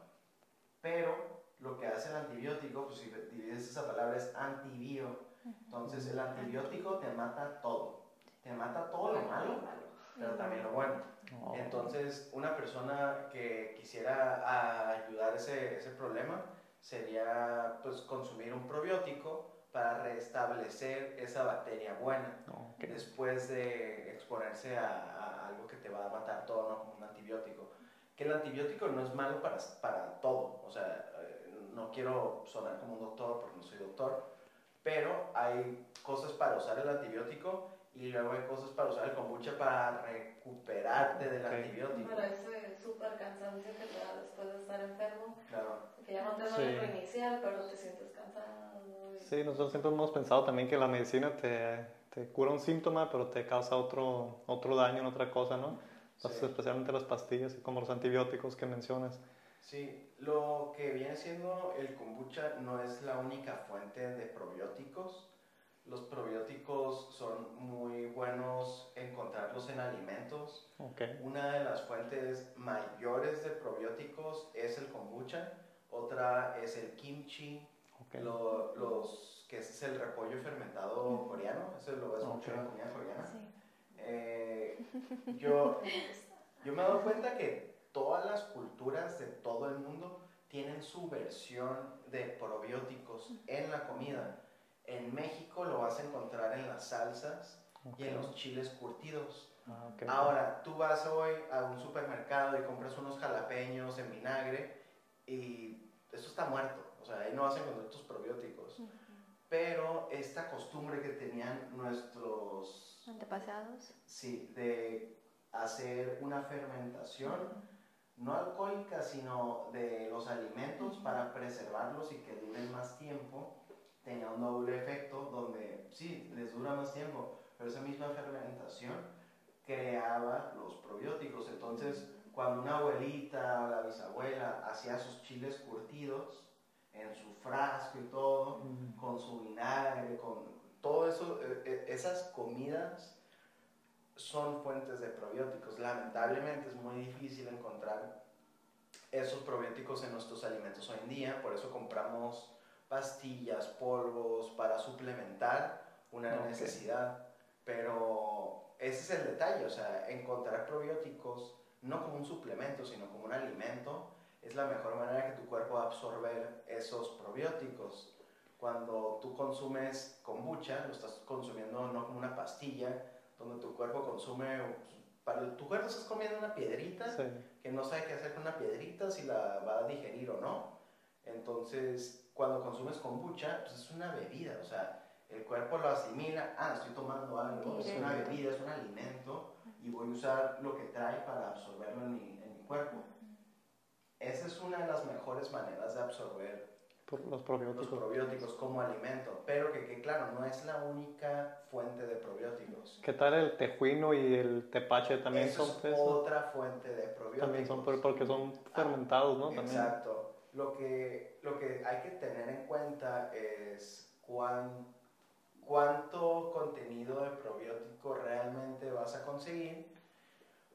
pero lo que hace el antibiótico, pues si divides esa palabra, es antibio. Entonces el antibiótico te mata todo. Te mata todo lo malo, pero también lo bueno. Entonces, una persona que quisiera ayudar ese, ese problema sería pues consumir un probiótico para restablecer esa bacteria buena después de exponerse a, algo que te va a matar todo, ¿no? como un antibiótico. Que el antibiótico no es malo para, para todo, o sea, eh, no quiero sonar como un doctor porque no soy doctor, pero hay cosas para usar el antibiótico y luego hay cosas para usar el kombucha para recuperarte del antibiótico. Para ese súper cansancio que te da después de estar enfermo. Claro. Que ya no te duele sí. reiniciar, pero te sientes cansado. Sí, nosotros siempre hemos pensado también que la medicina te, te cura un síntoma, pero te causa otro, otro daño en otra cosa, ¿no? Especialmente las pastillas, como los antibióticos que mencionas. Sí, lo que viene siendo el kombucha no es la única fuente de probióticos los probióticos son muy buenos encontrarlos en alimentos. Una de las fuentes mayores de probióticos es el kombucha, otra es el kimchi, los, que es el repollo fermentado coreano, eso lo ves mucho en la comida coreana. Eh, yo, yo me he dado cuenta que todas las culturas de todo el mundo tienen su versión de probióticos en la comida. En México lo vas a encontrar en las salsas y en los chiles curtidos. Ah, Ahora, tú vas hoy a un supermercado y compras unos jalapeños en vinagre y eso está muerto. O sea, ahí no vas a encontrar tus probióticos. Pero esta costumbre que tenían nuestros antepasados. Sí, de hacer una fermentación no alcohólica, sino de los alimentos para preservarlos y que duren más tiempo, tenía un doble efecto donde sí, les dura más tiempo, pero esa misma fermentación creaba los probióticos. Entonces, cuando una abuelita o la bisabuela hacía sus chiles curtidos en su frasco y todo, con su vinagre, con todo eso, e, e, esas comidas son fuentes de probióticos. Lamentablemente es muy difícil encontrar esos probióticos en nuestros alimentos hoy en día, por eso compramos pastillas, polvos para suplementar una necesidad. Pero ese es el detalle, o sea, encontrar probióticos no como un suplemento, sino como un alimento, es la mejor manera que a absorber esos probióticos. Cuando tú consumes kombucha, lo estás consumiendo no como una pastilla, donde tu cuerpo consume, para tu cuerpo estás comiendo una piedrita, que no sabe qué hacer con una piedrita, si la va a digerir o no. Entonces, cuando consumes kombucha, pues es una bebida, o sea, el cuerpo lo asimila, ah, estoy tomando algo, es una bebida, es un alimento, y voy a usar lo que trae para absorberlo en mi, en mi cuerpo. Esa es una de las mejores maneras de absorber los probióticos. los probióticos como alimento, pero que, que, claro, no es la única fuente de probióticos. ¿Qué tal el tejuino y el tepache también son? Es otra fuente de probióticos. También son porque son fermentados, ¿no? Exacto. Lo que, lo que hay que tener en cuenta es cuán, cuánto contenido de probiótico realmente vas a conseguir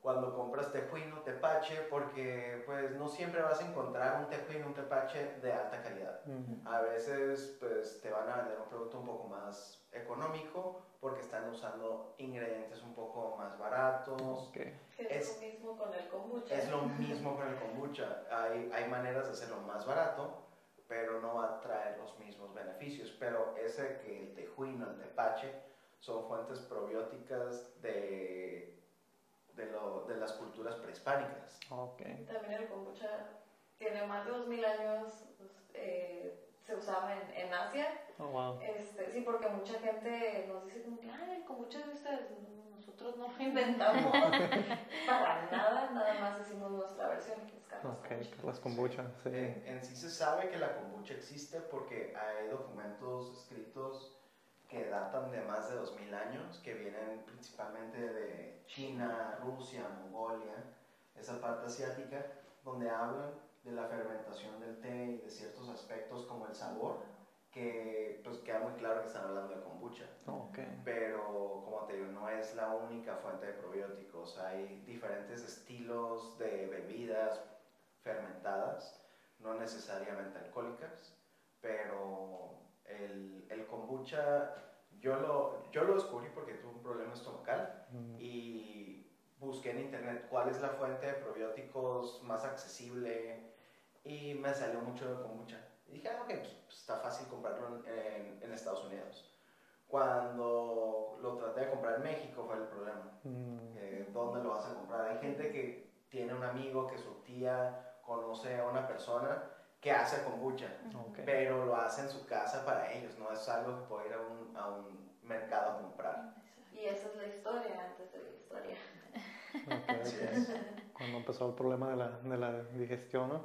cuando compras tejuino, tepache, porque pues no siempre vas a encontrar un tejuino, un tepache de alta calidad. A veces pues te van a vender un producto un poco más económico porque están usando ingredientes un poco más baratos. Es, lo mismo con el kombucha. Es lo mismo con el kombucha. Hay, hay maneras de hacerlo más barato, pero no va a traer los mismos beneficios. Pero ese que el tejuino, el tepache, son fuentes probióticas de de, lo, de las culturas prehispánicas. Okay. También el kombucha tiene más de 2000 años, pues, eh, se usaba en, en Asia. Oh, wow. este, sí, porque mucha gente nos dice como que, ay, el kombucha de ustedes, nosotros no lo inventamos para nada, nada más hicimos nuestra versión, okay, Carlos Kombucha, sí. En, en sí se sabe que la kombucha existe porque hay documentos escritos datan de más de 2000 años, que vienen principalmente de China, Rusia, Mongolia, esa parte asiática, donde hablan de la fermentación del té y de ciertos aspectos como el sabor, que pues queda muy claro que están hablando de kombucha. Pero como te digo, no es la única fuente de probióticos, hay diferentes estilos de bebidas fermentadas, no necesariamente alcohólicas, pero el, el kombucha, yo lo, yo lo descubrí porque tuve un problema estomacal y busqué en internet cuál es la fuente de probióticos más accesible y me salió mucho de kombucha. Y dije, ah, ok, pues, está fácil comprarlo en, en, Estados Unidos. Cuando lo traté de comprar en México fue el problema. Mm. ¿Dónde lo vas a comprar? Hay gente que tiene un amigo que su tía conoce a una persona que hace kombucha, pero lo hace en su casa para ellos, no es algo que puede ir a un, a un mercado a comprar. Y esa es la historia antes de la historia. Cuando empezó el problema de la, de la digestión, ¿no?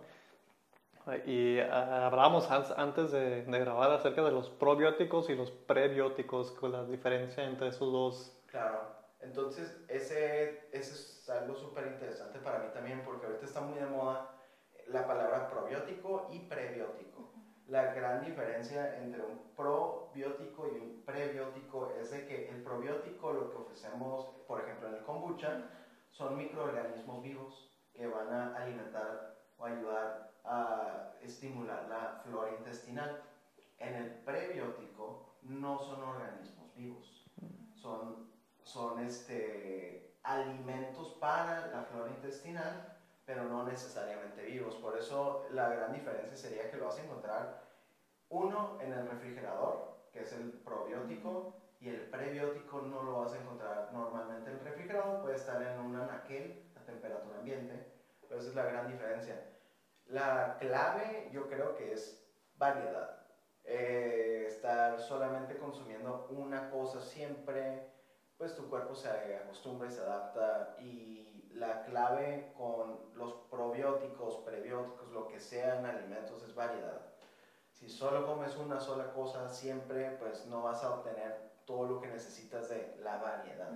Y ah, hablábamos antes de, de, grabar acerca de los probióticos y los prebióticos, con la diferencia entre esos dos. Claro, entonces ese, ese es algo súper interesante para mí también, porque ahorita está muy de moda la palabra probiótico y prebiótico. la gran diferencia entre un probiótico y un prebiótico es de que el probiótico, lo que ofrecemos, por ejemplo, en el kombucha, son microorganismos vivos que van a alimentar o ayudar a estimular la flora intestinal. En el prebiótico no son organismos vivos, son, son este, alimentos para la flora intestinal, pero no necesariamente vivos. Por eso la gran diferencia sería que lo vas a encontrar uno en el refrigerador, que es el probiótico, y el prebiótico no lo vas a encontrar normalmente en el refrigerador, puede estar en un anaquel a temperatura ambiente, pero esa es la gran diferencia. La clave yo creo que es variedad. Eh, estar solamente consumiendo una cosa siempre, pues tu cuerpo se acostumbra y se adapta y la clave con los probióticos, prebióticos, lo que sean alimentos es variedad. Si solo comes una sola cosa siempre, pues no vas a obtener todo lo que necesitas de la variedad.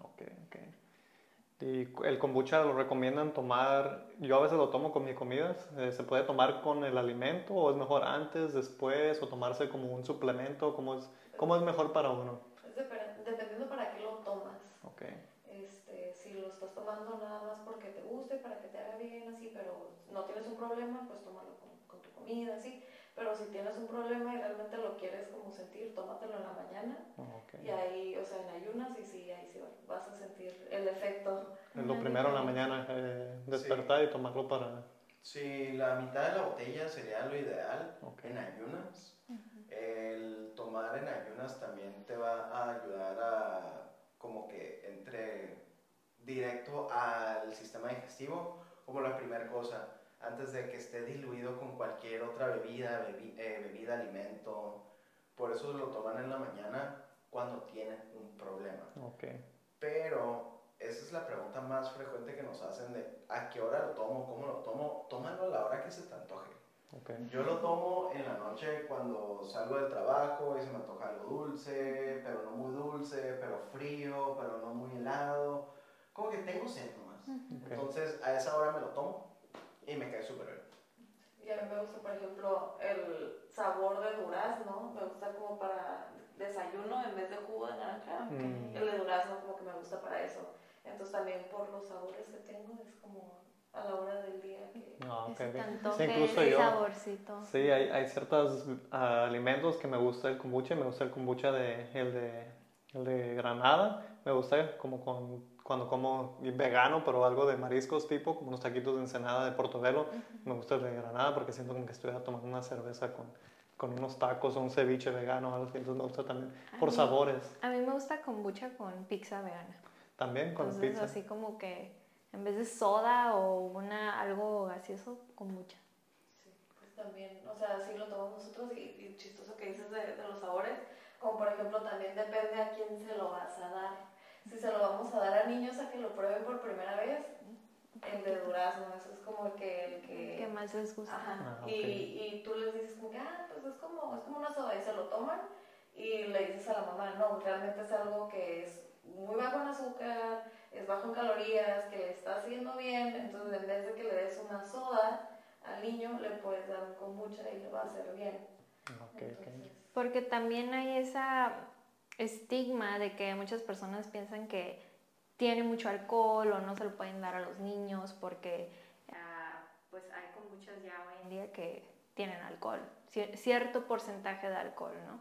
Ok, ok. Y el kombucha lo recomiendan tomar, yo a veces lo tomo con mis comidas, eh, ¿se puede tomar con el alimento o es mejor antes, después o tomarse como un suplemento? ¿Cómo es, cómo es mejor para uno? dependiendo tomando nada más porque te guste, para que te haga bien, así, pero no tienes un problema, pues tómalo con, con tu comida, así. Pero si tienes un problema y realmente lo quieres como sentir, tómatelo en la mañana. Y ahí, o sea, en ayunas y sí, ahí sí vas a sentir el efecto. Lo primero en la mañana, eh, despertar y tomarlo para... Sí, la mitad de la botella sería lo ideal en ayunas. El tomar en ayunas también te va a ayudar a como que entre directo al sistema digestivo como la primera cosa antes de que esté diluido con cualquier otra bebida, eh, bebida, alimento. Por eso lo toman en la mañana cuando tienen un problema. Okay. Pero esa es la pregunta más frecuente que nos hacen de ¿a qué hora lo tomo? ¿Cómo lo tomo? Tómalo a la hora que se te antoje. Okay. Yo lo tomo en la noche cuando salgo del trabajo y se me antoja algo dulce, pero no muy dulce, pero frío, pero no muy helado. Como que tengo sed nomás. Entonces a esa hora me lo tomo y me cae súper bien. Y a mí me gusta, por ejemplo, el sabor de durazno, me gusta como para desayuno en vez de jugo de naranja. Mm. El de durazno como que me gusta para eso. Entonces también por los sabores que tengo es como a la hora del día que... No, okay, sí, incluso yo, saborcito. Sí, hay, hay ciertos alimentos que me gusta el kombucha. Me gusta el kombucha de, el de, el de granada. Me gusta como con cuando como vegano, pero algo de mariscos tipo, como unos taquitos de ensenada de Portobelo, me gusta el de Granada porque siento como que estuviera tomando una cerveza con, con unos tacos o un ceviche vegano o algo así, entonces me gusta también por sabores. A mí me gusta kombucha con pizza vegana. También con entonces, pizza. así como que en vez de soda o una, algo gaseoso, kombucha. Sí, pues también, o sea, así lo tomamos nosotros y, y chistoso que dices de, de los sabores, como por ejemplo también depende a quién se lo vas a dar si se lo vamos a dar a niños a que lo prueben por primera vez, el de durazno, eso es como el que... El que, más les gusta. Ajá. Ah, y, y, tú les dices como que, ah, pues es como, es como una soda y se lo toman y le dices a la mamá, no, realmente es algo que es muy bajo en azúcar, es bajo en calorías, que le está haciendo bien, entonces en vez de que le des una soda al niño, le puedes dar un kombucha y le va a hacer bien. Okay, Porque también hay esa estigma de que muchas personas piensan que tiene mucho alcohol o no se lo pueden dar a los niños porque ah, pues hay kombuchas ya hoy en día que tienen alcohol, cierto porcentaje de alcohol, ¿no?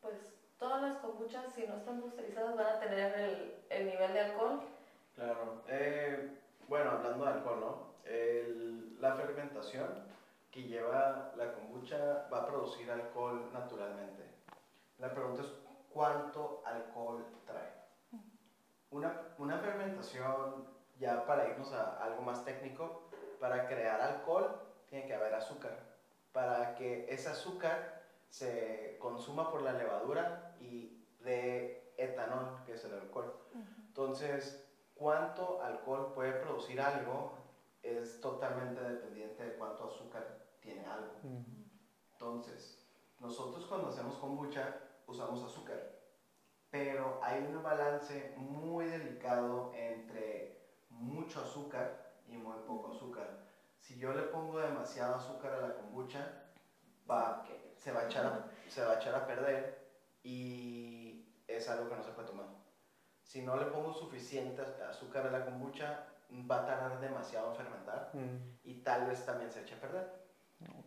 Pues todas las kombuchas, si no están pasteurizadas, van a tener el, el nivel de alcohol. Claro. Eh, bueno, hablando de alcohol, ¿no? El, la fermentación que lleva la kombucha va a producir alcohol naturalmente. La pregunta es cuánto alcohol trae. Una, una fermentación, ya para irnos a algo más técnico, para crear alcohol tiene que haber azúcar. Para que ese azúcar se consuma por la levadura y de etanol, que es el alcohol. Entonces, cuánto alcohol puede producir algo es totalmente dependiente de cuánto azúcar tiene algo. Entonces, nosotros cuando hacemos kombucha, usamos azúcar. Pero hay un balance muy delicado entre mucho azúcar y muy poco azúcar. Si yo le pongo demasiado azúcar a la kombucha, va, se, va a echar a, se va a echar a perder y es algo que no se puede tomar. Si no le pongo suficiente azúcar a la kombucha, va a tardar demasiado en fermentar mm. y tal vez también se eche a perder.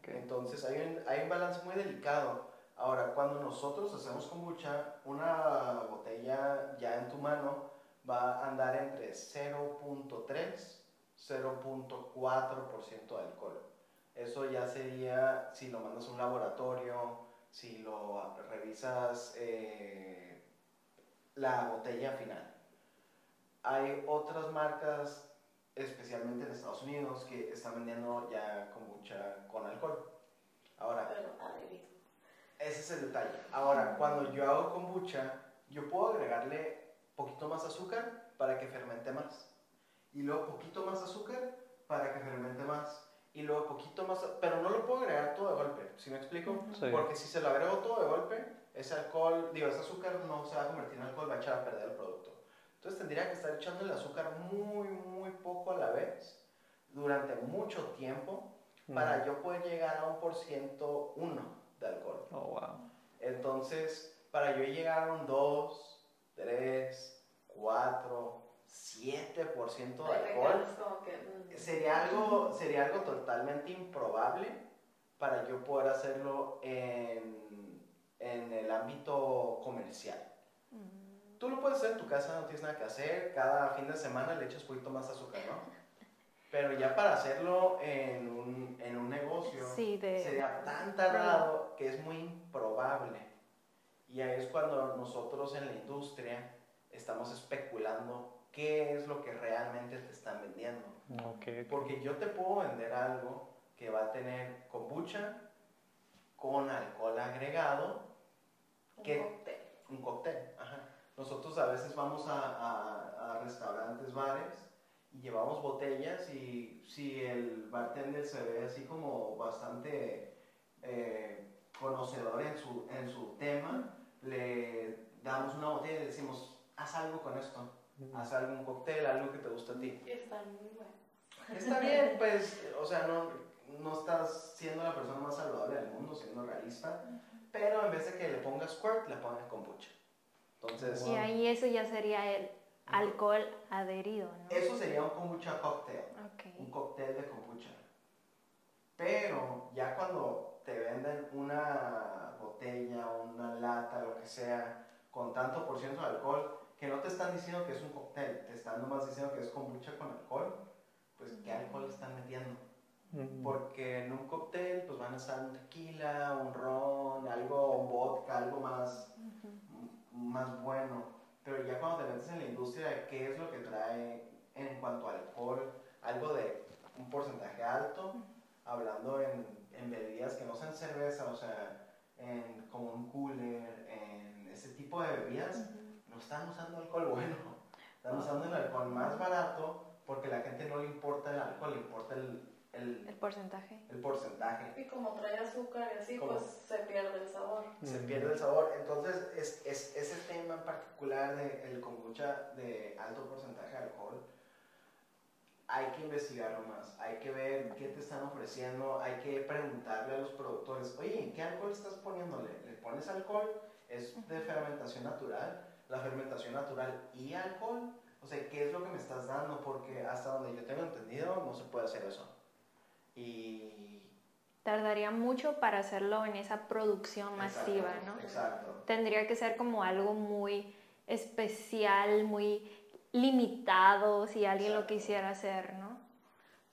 Entonces hay un, hay un balance muy delicado. Ahora, cuando nosotros hacemos kombucha, una botella ya en tu mano va a andar entre 0.3 0.4% de alcohol. Eso ya sería si lo mandas a un laboratorio, si lo revisas eh, la botella final. Hay otras marcas, especialmente en Estados Unidos, que están vendiendo ya kombucha con alcohol. Ahora, ese es el detalle. Ahora, cuando yo hago kombucha, yo puedo agregarle poquito más azúcar para que fermente más y luego poquito más azúcar para que fermente más y luego poquito más, pero no lo puedo agregar todo de golpe, ¿sí me explico? Porque si se lo agrego todo de golpe, ese alcohol, digo, ese azúcar no se va a convertir en alcohol, va a echar a perder el producto. Entonces tendría que estar echando el azúcar muy, muy poco a la vez, durante mucho tiempo, para yo poder llegar a un por ciento uno de alcohol. Oh, wow. Entonces, para yo llegar a un 2, 3, 4, 7% de alcohol, mm. sería, algo, sería algo totalmente improbable para yo poder hacerlo en, en el ámbito comercial. Mm. Tú lo puedes hacer en tu casa, no tienes nada que hacer, cada fin de semana le echas un poquito más azúcar, ¿no? Pero ya para hacerlo en un, en un negocio sería tan tardado que es muy improbable. Y ahí es cuando nosotros en la industria estamos especulando qué es lo que realmente te están vendiendo. Porque yo te puedo vender algo que va a tener kombucha con alcohol agregado. Un cóctel. Un cóctel, ajá. Nosotros a veces vamos a, a, restaurantes, bares y llevamos botellas y si el bartender se ve así como bastante eh, conocedor en su, en su tema, le damos una botella y le decimos, haz algo con esto haz algún cóctel, algo que te guste a ti. Está muy bueno. Está bien, pues, o sea, no, no estás siendo la persona más saludable del mundo, siendo realista, pero en vez de que le pongas squirt, le pones kombucha. Entonces, y ahí eso ya sería el alcohol adherido, ¿no? Eso sería un kombucha cóctel, un cóctel de kombucha. Pero ya cuando te venden una botella, una lata, lo que sea, con tanto por ciento de alcohol, que no te están diciendo que es un cóctel, te están nomás diciendo que es kombucha con alcohol, pues ¿qué alcohol están metiendo? Porque en un cóctel pues van a estar un tequila, un ron, algo, un vodka, algo más, más bueno. Pero ya cuando te metes en la industria qué es lo que trae en cuanto a alcohol, algo de un porcentaje alto, hablando en, en, bebidas que no sean cerveza, o sea, en, como un cooler, en ese tipo de bebidas no están usando alcohol bueno, están usando el alcohol más barato porque a la gente no le importa el alcohol, le importa el, el, el porcentaje. El porcentaje. Y como trae azúcar y así, pues se pierde el sabor. Se pierde el sabor. Entonces, es, es, ese tema en particular del el kombucha de alto porcentaje de alcohol, hay que investigarlo más, hay que ver qué te están ofreciendo, hay que preguntarle a los productores, oye, ¿qué alcohol estás poniéndole? ¿Le pones alcohol? ¿Es de fermentación natural? la fermentación natural y alcohol. O sea, ¿qué es lo que me estás dando? Porque hasta donde yo tengo entendido, no se puede hacer eso. Y... Tardaría mucho para hacerlo en esa producción masiva, ¿no? Exacto. Tendría que ser como algo muy especial, muy limitado, si alguien lo quisiera hacer, ¿no?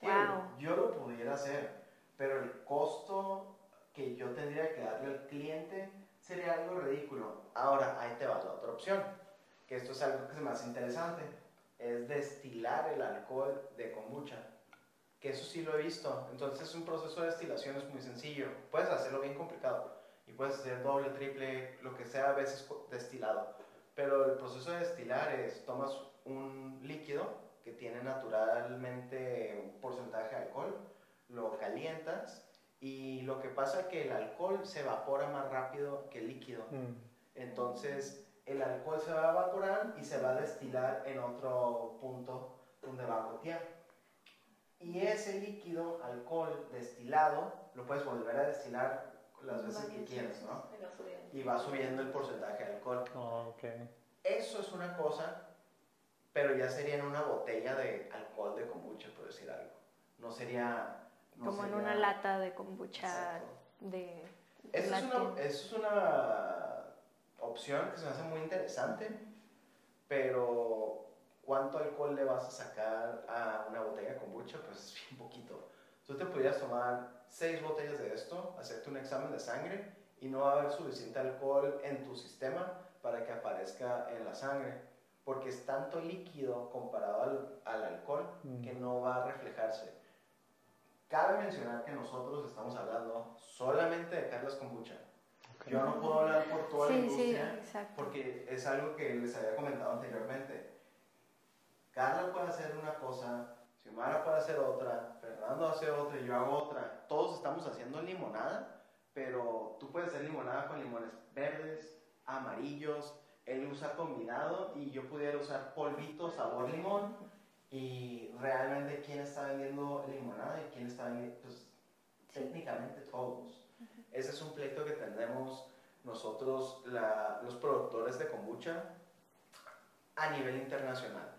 wow. Yo lo pudiera hacer, pero el costo que yo tendría que darle al cliente sería algo ridículo. Ahora, ahí te va la otra opción, que esto es algo que es más interesante, es destilar el alcohol de kombucha, que eso sí lo he visto. Entonces, un proceso de destilación es muy sencillo. Puedes hacerlo bien complicado y puedes hacer doble, triple, lo que sea a veces destilado. Pero el proceso de destilar es, tomas un líquido que tiene naturalmente un porcentaje de alcohol, lo calientas y lo que pasa es que el alcohol se evapora más rápido que el líquido. Mm. Entonces, el alcohol se va a evaporar y se va a destilar en otro punto donde va a gotear. Y ese líquido, alcohol destilado, lo puedes volver a destilar las veces que quieras, ¿no? Y va subiendo el porcentaje de alcohol. Oh, okay. Eso es una cosa, pero ya sería en una botella de alcohol de kombucha, por decir algo. No sería... Como en una lata de kombucha de... Eso es, una, eso es una opción que se me hace muy interesante, pero ¿cuánto alcohol le vas a sacar a una botella de kombucha? Pues es bien poquito. Tú te podrías tomar seis botellas de esto, hacerte un examen de sangre y no va a haber suficiente alcohol en tu sistema para que aparezca en la sangre, porque es tanto líquido comparado al, al alcohol que mm. no va a reflejarse. Cabe mencionar que nosotros estamos hablando solamente de Carlos Kombucha. Yo no puedo hablar por toda la industria porque es algo que les había comentado anteriormente. Carla puede hacer una cosa, Xiomara puede hacer otra, Fernando hace otra y yo hago otra. Todos estamos haciendo limonada, pero tú puedes hacer limonada con limones verdes, amarillos, él usa combinado y yo pudiera usar polvito sabor limón. Y realmente quién está vendiendo limonada y quién está vendiendo, pues técnicamente todos. Ese es un pleito que tenemos nosotros, los productores de kombucha, a nivel internacional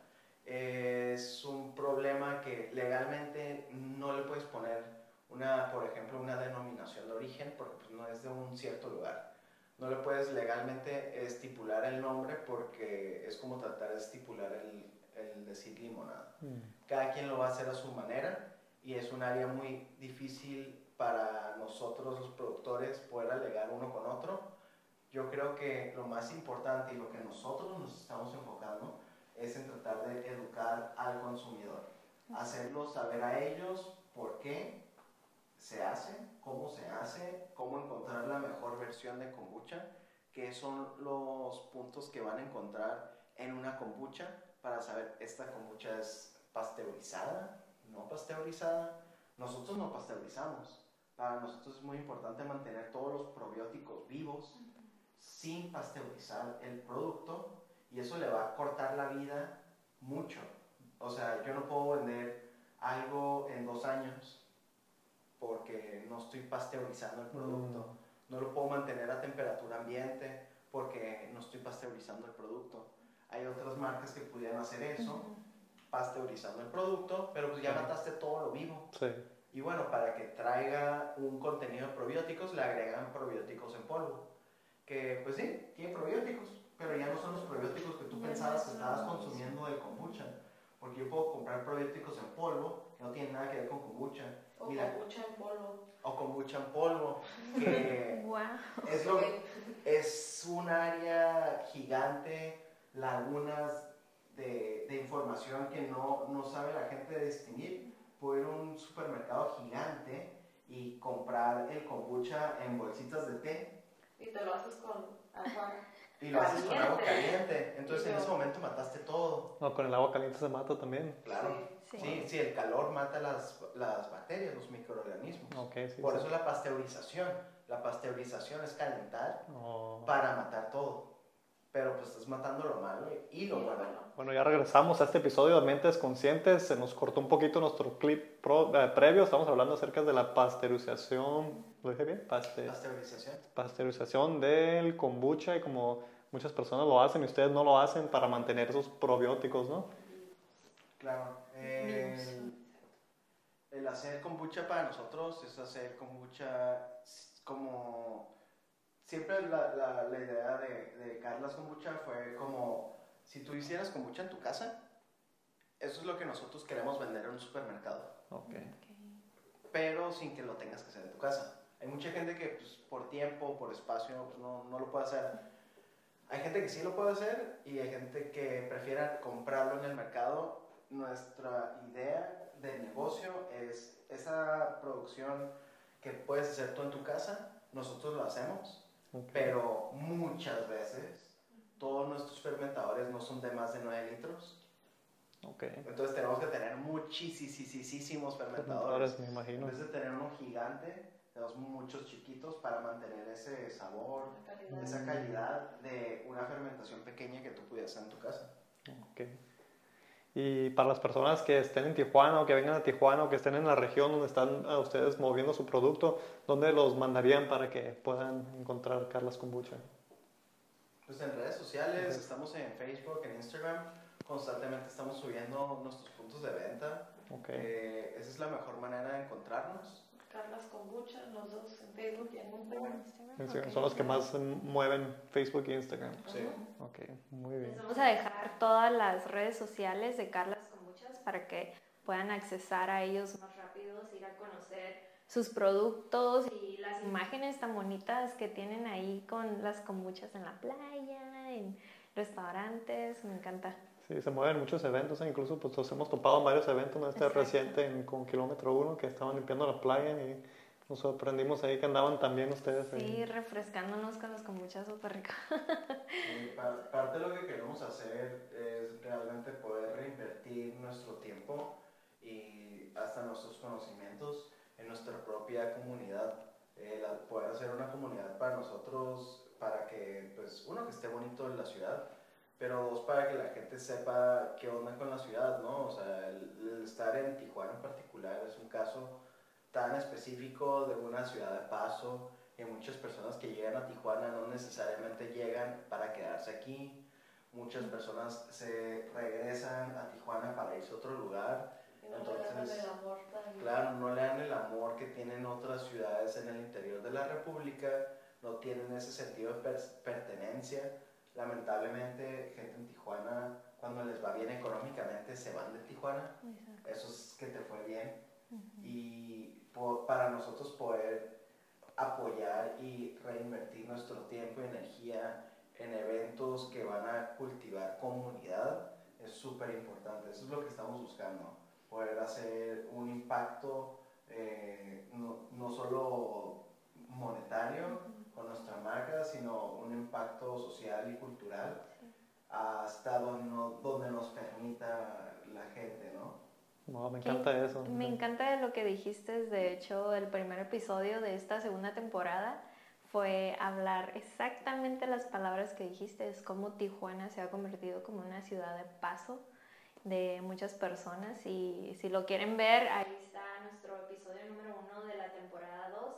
es un problema que legalmente no le puedes poner una, por ejemplo, una denominación de origen porque pues, no es de un cierto lugar. No le puedes legalmente estipular el nombre porque es como tratar de estipular el, el decir limonada. Mm. Cada quien lo va a hacer a su manera y es un área muy difícil para nosotros los productores poder alegar uno con otro. Yo creo que lo más importante y lo que nosotros nos estamos enfocando es en tratar de educar al consumidor, hacerlo saber a ellos por qué se hace, cómo se hace, cómo encontrar la mejor versión de kombucha, qué son los puntos que van a encontrar en una kombucha para saber esta kombucha es pasteurizada, no pasteurizada. Nosotros no pasteurizamos. Para nosotros es muy importante mantener todos los probióticos vivos sin pasteurizar el producto y eso le va a cortar la vida mucho. O sea, yo no puedo vender algo en dos años porque no estoy pasteurizando el producto. Mm. No lo puedo mantener a temperatura ambiente porque no estoy pasteurizando el producto. Hay otras marcas que pudieran hacer eso, pasteurizando el producto, pero pues ya mataste todo lo vivo. Sí. Y bueno, para que traiga un contenido de probióticos, le agregan probióticos en polvo. Que pues sí, tiene probióticos, pero ya no son los probióticos que tú pensabas que estabas consumiendo del kombucha. Porque yo puedo comprar probióticos en polvo que no tienen nada que ver con kombucha. O kombucha en polvo. O kombucha en polvo. Que es, lo, es un área gigante, lagunas de, de información que no, no sabe la gente distinguir. Puedo ir a un supermercado gigante y comprar el kombucha en bolsitas de té. Y te lo haces con agua y lo haces con agua caliente. Entonces en ese momento mataste todo. No, con el agua caliente se mata también. Claro. Sí, sí, el calor mata las, las bacterias, los microorganismos. Okay, sí, Por eso la pasteurización. La pasteurización es calentar oh. para matar todo. Pero pues estás matando lo malo y lo bueno. Bueno, ya regresamos a este episodio de Mentes Conscientes. Se nos cortó un poquito nuestro clip eh, previo. Estamos hablando acerca de la pasteurización. ¿Lo dije bien? pasteurización. Pasteurización del kombucha y como muchas personas lo hacen y ustedes no lo hacen para mantener esos probióticos, ¿no? Claro. El, el hacer kombucha para nosotros es hacer kombucha como... Siempre la, la, la idea de, de Carlas Kombucha fue como, si tú hicieras kombucha en tu casa, eso es lo que nosotros queremos vender en un supermercado. Okay. Pero sin que lo tengas que hacer en tu casa. Hay mucha gente que pues, por tiempo, por espacio, pues, no, no lo puede hacer. Hay gente que sí lo puede hacer y hay gente que prefiere comprarlo en el mercado. Nuestra idea de negocio es esa producción que puedes hacer tú en tu casa, nosotros lo hacemos, pero muchas veces todos nuestros fermentadores no son de más de 9 litros. Okay. Entonces tenemos que tener muchísimos fermentadores. fermentadores me imagino. En vez de tener uno gigante, tenemos muchos chiquitos para mantener ese sabor, esa calidad de una fermentación pequeña que tú pudieras hacer en tu casa. Ok. Y para las personas que estén en Tijuana o que vengan a Tijuana o que estén en la región donde están a ustedes moviendo su producto, ¿dónde los mandarían para que puedan encontrar Carlas Kombucha? Pues en redes sociales, estamos en Facebook, en Instagram, constantemente estamos subiendo nuestros puntos de venta. Okay. Eh, esa es la mejor manera de encontrarnos. Carlas Kombucha, los dos en Facebook y en Instagram. Son los que más mueven Facebook e Instagram. Sí. Ok, muy bien. vamos a dejar todas las redes sociales de Carlas Kombuchas para que puedan accesar a ellos más rápidos, ir a conocer sus productos y las imágenes tan bonitas que tienen ahí con las kombuchas en la playa, en restaurantes, me encanta. Sí, se mueven muchos eventos, e incluso pues nos hemos topado en varios eventos, ¿no? este reciente en, con Kilómetro 1 que estaban limpiando la playa y nos sorprendimos ahí que andaban también ustedes. Sí, refrescándonos con los kombuchas súper ricos. parte de lo que queremos hacer es realmente poder reinvertir nuestro tiempo y hasta nuestros conocimientos en nuestra propia comunidad. Eh, poder hacer una comunidad para nosotros, para que, pues, uno, que esté bonito en la ciudad, pero dos, para que la gente sepa qué onda con la ciudad, ¿no? O sea, el, estar en Tijuana en particular es un caso tan específico de una ciudad de paso y muchas personas que llegan a Tijuana no necesariamente llegan para quedarse aquí. Muchas personas se regresan a Tijuana para irse a otro lugar. no Entonces, el amor claro, no le dan el amor que tienen otras ciudades en el interior de la República, no tienen ese sentido de pertenencia lamentablemente gente en Tijuana, cuando les va bien económicamente, se van de Tijuana. Eso es que te fue bien. Y para nosotros poder apoyar y reinvertir nuestro tiempo y energía en eventos que van a cultivar comunidad es súper importante. Eso es lo que estamos buscando. Poder hacer un impacto eh, no, no, solo monetario, con nuestra marca, sino un impacto social y cultural hasta donde, donde nos permita la gente, ¿no? me encanta eso. Me encanta lo que dijiste, de hecho, el primer episodio de esta segunda temporada fue hablar exactamente las palabras que dijiste, es cómo Tijuana se ha convertido como una ciudad de paso de muchas personas y si lo quieren ver, ahí está nuestro episodio número uno de la temporada 2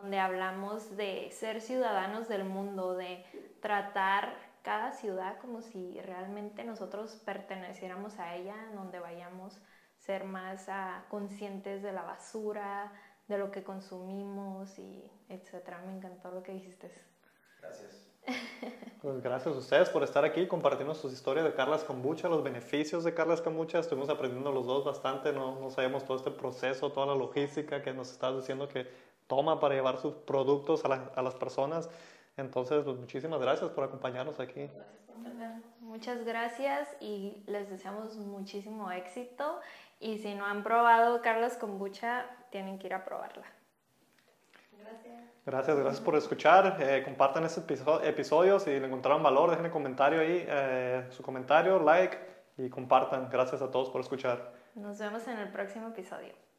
donde hablamos de ser ciudadanos del mundo, de tratar cada ciudad como si realmente nosotros perteneciéramos a ella, donde vayamos ser más ah, conscientes de la basura, de lo que consumimos y etcétera. Me encantó lo que dijiste. Gracias. Pues gracias a ustedes por estar aquí compartiendo sus historias de Carlas Kombucha, los beneficios de Carlas Kombucha. Estuvimos aprendiendo los dos bastante, no, no sabíamos todo este proceso, toda la logística que nos estás diciendo que toma para llevar sus productos a, a las personas. Entonces, pues, muchísimas gracias por acompañarnos aquí. Muchas gracias y les deseamos muchísimo éxito. Y si no han probado Carlos Kombucha, tienen que ir a probarla. Gracias. Gracias, gracias por escuchar. Eh, compartan este episodio. Si le encontraron valor, dejen un comentario ahí, eh, su comentario, like y compartan. Gracias a todos por escuchar. Nos vemos en el próximo episodio.